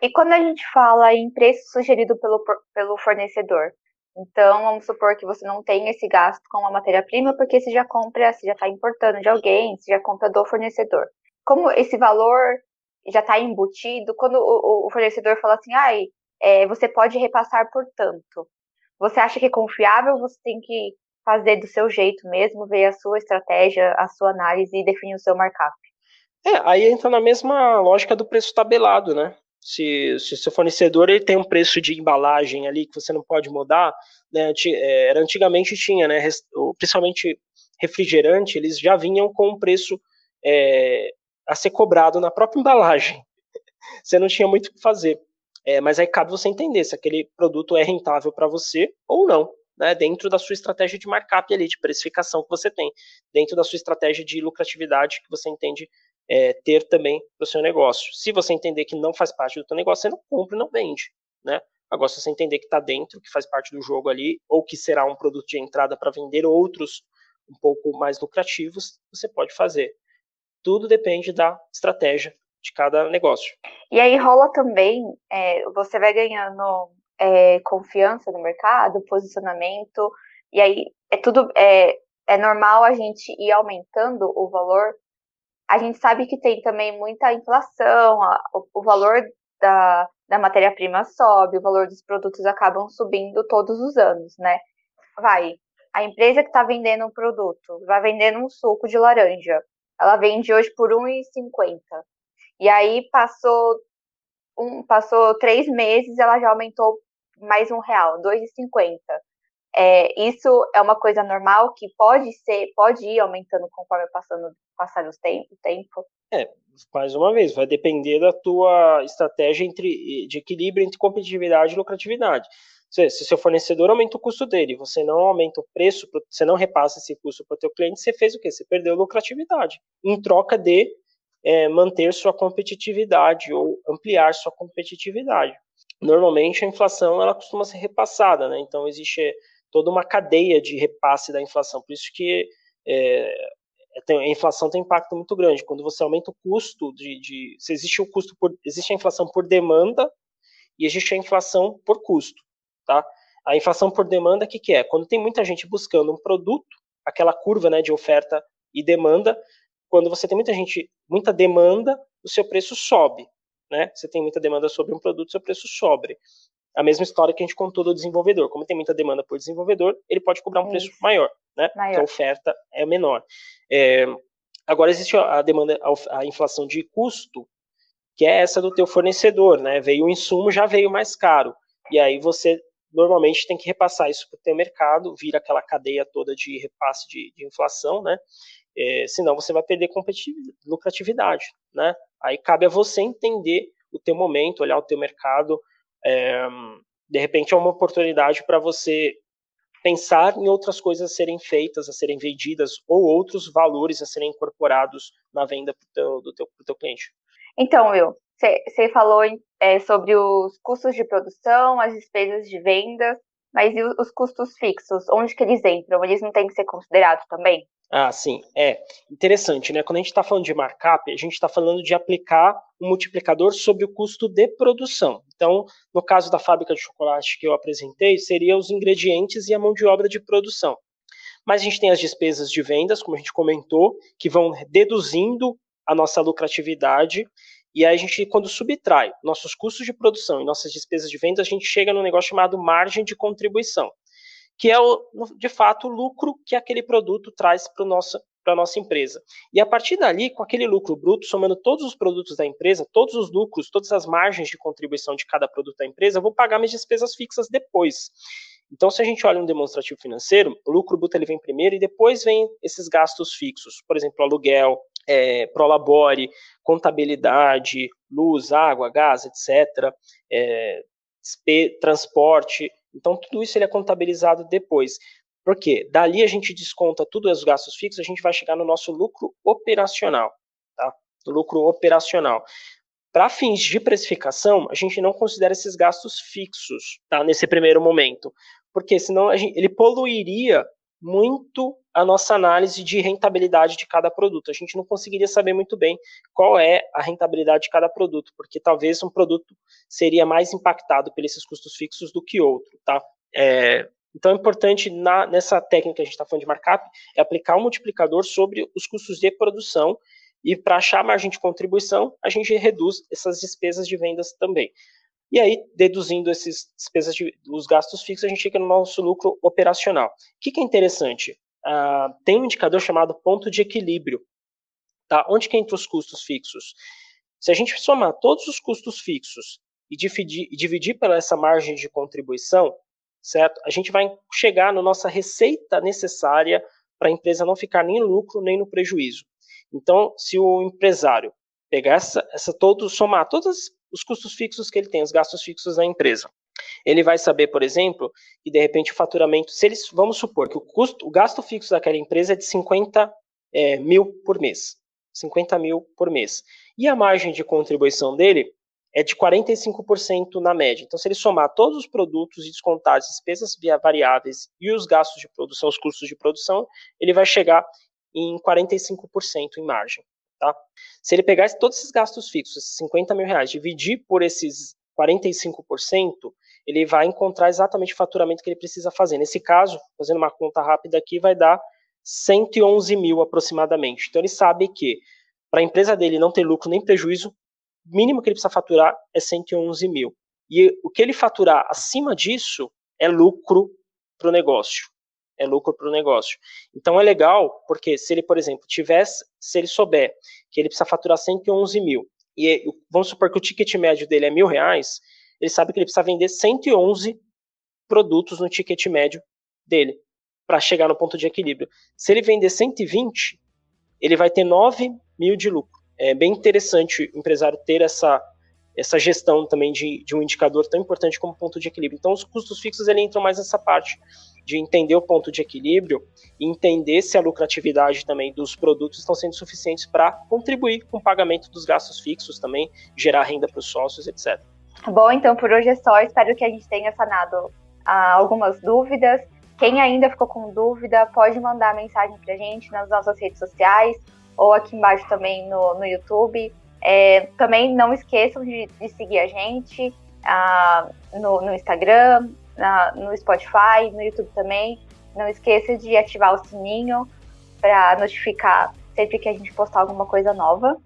E quando a gente fala em preço sugerido pelo, pelo fornecedor, então vamos supor que você não tem esse gasto com a matéria-prima porque você já compra, você já está importando de alguém, você já compra do fornecedor. Como esse valor já está embutido, quando o, o, fornecedor fala assim, ah, é, você pode repassar por tanto, você acha que é confiável? Você tem que fazer do seu jeito mesmo, ver a sua estratégia, a sua análise e definir o seu markup. É, aí entra na mesma lógica do preço tabelado, né? se, se seu fornecedor ele tem um preço de embalagem ali que você não pode mudar, né, é, era antigamente tinha, né, principalmente refrigerante, eles já vinham com um preço é, a ser cobrado na própria embalagem. Você não tinha muito o que fazer. É, mas aí cabe você entender se aquele produto é rentável para você ou não, né, dentro da sua estratégia de markup ali, de precificação que você tem, dentro da sua estratégia de lucratividade que você entende é, ter também para o seu negócio. Se você entender que não faz parte do seu negócio, você não compra e não vende, né? Agora, se você entender que está dentro, que faz parte do jogo ali, ou que será um produto de entrada para vender outros um pouco mais lucrativos, você pode fazer. Tudo depende da estratégia de cada negócio. E aí rola também, é, você vai ganhando é, confiança no mercado, posicionamento, e aí é tudo é, é normal a gente ir aumentando o valor a gente sabe que tem também muita inflação, a, o, o, valor da, da matéria-prima sobe, o valor dos produtos acabam subindo todos os anos, né? Vai, a empresa que está vendendo um produto, vai vendendo um suco de laranja, ela vende hoje por R$1,50. E aí passou um, passou três meses, ela já aumentou mais um real, R$2,50. É, isso é uma coisa normal que pode ser, pode ir aumentando conforme passando passar os tempo, o tempo. É, mais uma vez, vai depender da tua estratégia entre, de equilíbrio entre competitividade e lucratividade. Se, se seu fornecedor aumenta o custo dele, você não aumenta o preço, você não repassa esse custo para o teu cliente, você fez o quê? Você perdeu lucratividade, em troca de é, manter sua competitividade ou ampliar sua competitividade. Normalmente a inflação ela costuma ser repassada, né? Então existe toda uma cadeia de repasse da inflação. Por isso que é, é a inflação tem impacto muito grande. Quando você aumenta o custo de, de se existe o custo por, existe a inflação por demanda e existe a inflação por custo, tá? A inflação por demanda, o que, que é? Quando tem muita gente buscando um produto, aquela curva né, de oferta e demanda, quando você tem muita gente, muita demanda, o seu preço sobe, né? Você tem muita demanda sobre um produto, seu preço sobe a mesma história que a gente contou do desenvolvedor. Como tem muita demanda por desenvolvedor, ele pode cobrar um preço maior, né? Maior. Porque a oferta é menor. É, agora existe a demanda, a inflação de custo, que é essa do teu fornecedor, né? Veio o insumo, já veio mais caro. E aí você normalmente tem que repassar isso para o teu mercado, vira aquela cadeia toda de repasse de, de inflação, né? É, senão você vai perder lucratividade, né? Aí cabe a você entender o teu momento, olhar o teu mercado, é, de repente é uma oportunidade para você pensar em outras coisas a serem feitas, a serem vendidas, ou outros valores a serem incorporados na venda pro teu, do teu, pro teu cliente. Então, Will, você falou é, sobre os custos de produção, as despesas de vendas, mas e os custos fixos? Onde que eles entram? Eles não têm que ser considerados também? Ah, sim, é interessante, né? Quando a gente está falando de markup, a gente está falando de aplicar um multiplicador sobre o custo de produção. Então, no caso da fábrica de chocolate que eu apresentei, seria os ingredientes e a mão de obra de produção. Mas a gente tem as despesas de vendas, como a gente comentou, que vão deduzindo a nossa lucratividade. E aí a gente, quando subtrai nossos custos de produção e nossas despesas de vendas, a gente chega num negócio chamado margem de contribuição, que é, o, de fato, o lucro que aquele produto traz para para a nossa empresa. E a partir dali, com aquele lucro bruto, somando todos os produtos da empresa, todos os lucros, todas as margens de contribuição de cada produto da empresa, eu vou pagar minhas despesas fixas depois. Então, se a gente olha um demonstrativo financeiro, o lucro bruto ele vem primeiro e depois vem esses gastos fixos, por exemplo, aluguel, é, prolabore, contabilidade, luz, água, gás, etc., é, transporte. Então, tudo isso ele é contabilizado depois. Porque dali a gente desconta tudo os gastos fixos, a gente vai chegar no nosso lucro operacional, tá? Lucro operacional. Para fins de precificação, a gente não considera esses gastos fixos, tá? Nesse primeiro momento, porque senão gente, ele poluiria muito a nossa análise de rentabilidade de cada produto. A gente não conseguiria saber muito bem qual é a rentabilidade de cada produto, porque talvez um produto seria mais impactado por esses custos fixos do que outro, tá? É, então é importante na, nessa técnica que a gente está falando de markup é aplicar um multiplicador sobre os custos de produção e para achar a margem de contribuição a gente reduz essas despesas de vendas também. E aí, deduzindo essas despesas de, os gastos fixos, a gente chega no nosso lucro operacional. O que, que é interessante? Uh, tem um indicador chamado ponto de equilíbrio. Tá? Onde que entra os custos fixos? Se a gente somar todos os custos fixos e dividir, e dividir pela essa margem de contribuição, certo? A gente vai chegar na nossa receita necessária para a empresa não ficar nem no lucro nem no prejuízo. Então, se o empresário pegar essa, essa todo, somar todos os custos fixos que ele tem, os gastos fixos da empresa, ele vai saber, por exemplo, que de repente o faturamento, se eles, vamos supor que o custo, o gasto fixo daquela empresa é de 50 é, mil por mês, 50 mil por mês, e a margem de contribuição dele é de 45% na média. Então, se ele somar todos os produtos e descontar as despesas variáveis e os gastos de produção, os custos de produção, ele vai chegar em 45% em margem. Tá? Se ele pegar todos esses gastos fixos, esses 50 mil reais, dividir por esses 45%, ele vai encontrar exatamente o faturamento que ele precisa fazer. Nesse caso, fazendo uma conta rápida aqui, vai dar 111 mil aproximadamente. Então ele sabe que para a empresa dele não ter lucro nem prejuízo, mínimo que ele precisa faturar é 111 mil. E o que ele faturar acima disso é lucro para o negócio. É lucro para o negócio. Então é legal, porque se ele, por exemplo, tivesse, se ele souber que ele precisa faturar 111 mil, e vamos supor que o ticket médio dele é mil reais, ele sabe que ele precisa vender 111 produtos no ticket médio dele para chegar no ponto de equilíbrio. Se ele vender 120, ele vai ter 9 mil de lucro é bem interessante o empresário ter essa, essa gestão também de, de um indicador tão importante como ponto de equilíbrio. Então, os custos fixos ele entram mais nessa parte de entender o ponto de equilíbrio e entender se a lucratividade também dos produtos estão sendo suficientes para contribuir com o pagamento dos gastos fixos também, gerar renda para os sócios, etc. Bom, então por hoje é só. Espero que a gente tenha sanado ah, algumas dúvidas. Quem ainda ficou com dúvida, pode mandar mensagem para a gente nas nossas redes sociais ou aqui embaixo também no, no YouTube. É, também não esqueçam de, de seguir a gente ah, no, no, Instagram, na, no Spotify, no YouTube também. Não esqueça de ativar o sininho para notificar sempre que a gente postar alguma coisa nova.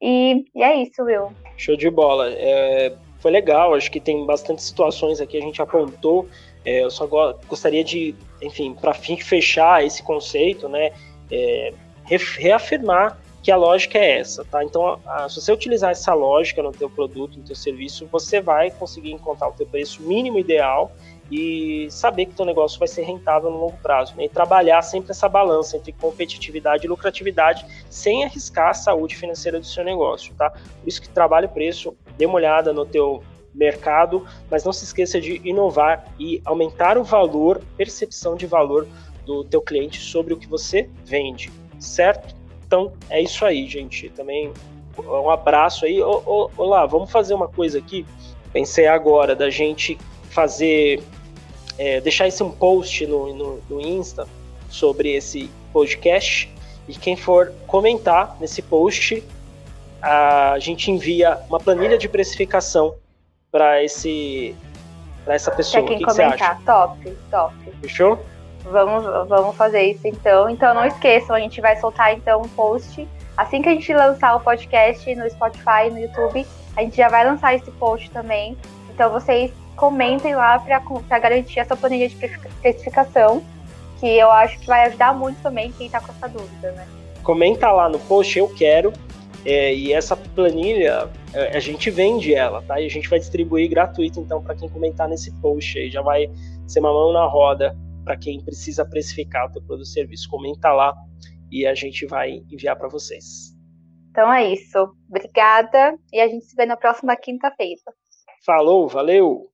E, e é isso, Will. Show de bola. É, foi legal, acho que tem bastante situações aqui, a gente apontou. É, eu só gostaria de, enfim, para fechar esse conceito, né? É, reafirmar que a lógica é essa, tá? Então, a, se você utilizar essa lógica no teu produto, no teu serviço, você vai conseguir encontrar o teu preço mínimo ideal e saber que teu negócio vai ser rentável no longo prazo, né? E trabalhar sempre essa balança entre competitividade e lucratividade, sem arriscar a saúde financeira do seu negócio, tá? Por isso que trabalhe o preço, dê uma olhada no teu mercado, mas não se esqueça de inovar e aumentar o valor, percepção de valor do teu cliente sobre o que você vende certo? Então é isso aí, gente. Também um abraço aí. Olá, vamos fazer uma coisa aqui. Pensei agora da gente fazer, é, deixar esse um post no, no, no Insta sobre esse podcast. E quem for comentar nesse post, a gente envia uma planilha de precificação para esse para essa pessoa. Quem que comentar? Top, top. Fechou? Vamos, vamos fazer isso então. Então não esqueçam, a gente vai soltar então um post. Assim que a gente lançar o podcast no Spotify, no YouTube, a gente já vai lançar esse post também. Então vocês comentem lá para garantir essa planilha de precificação, que eu acho que vai ajudar muito também quem está com essa dúvida, né? Comenta lá no post, eu quero. É, e essa planilha, é, a gente vende ela, tá? E a gente vai distribuir gratuito, então, para quem comentar nesse post aí, já vai ser uma mão na roda para quem precisa precificar o teu produto ou serviço. Comenta lá e a gente vai enviar para vocês. Então é isso. Obrigada e a gente se vê na próxima quinta-feira. Falou, valeu!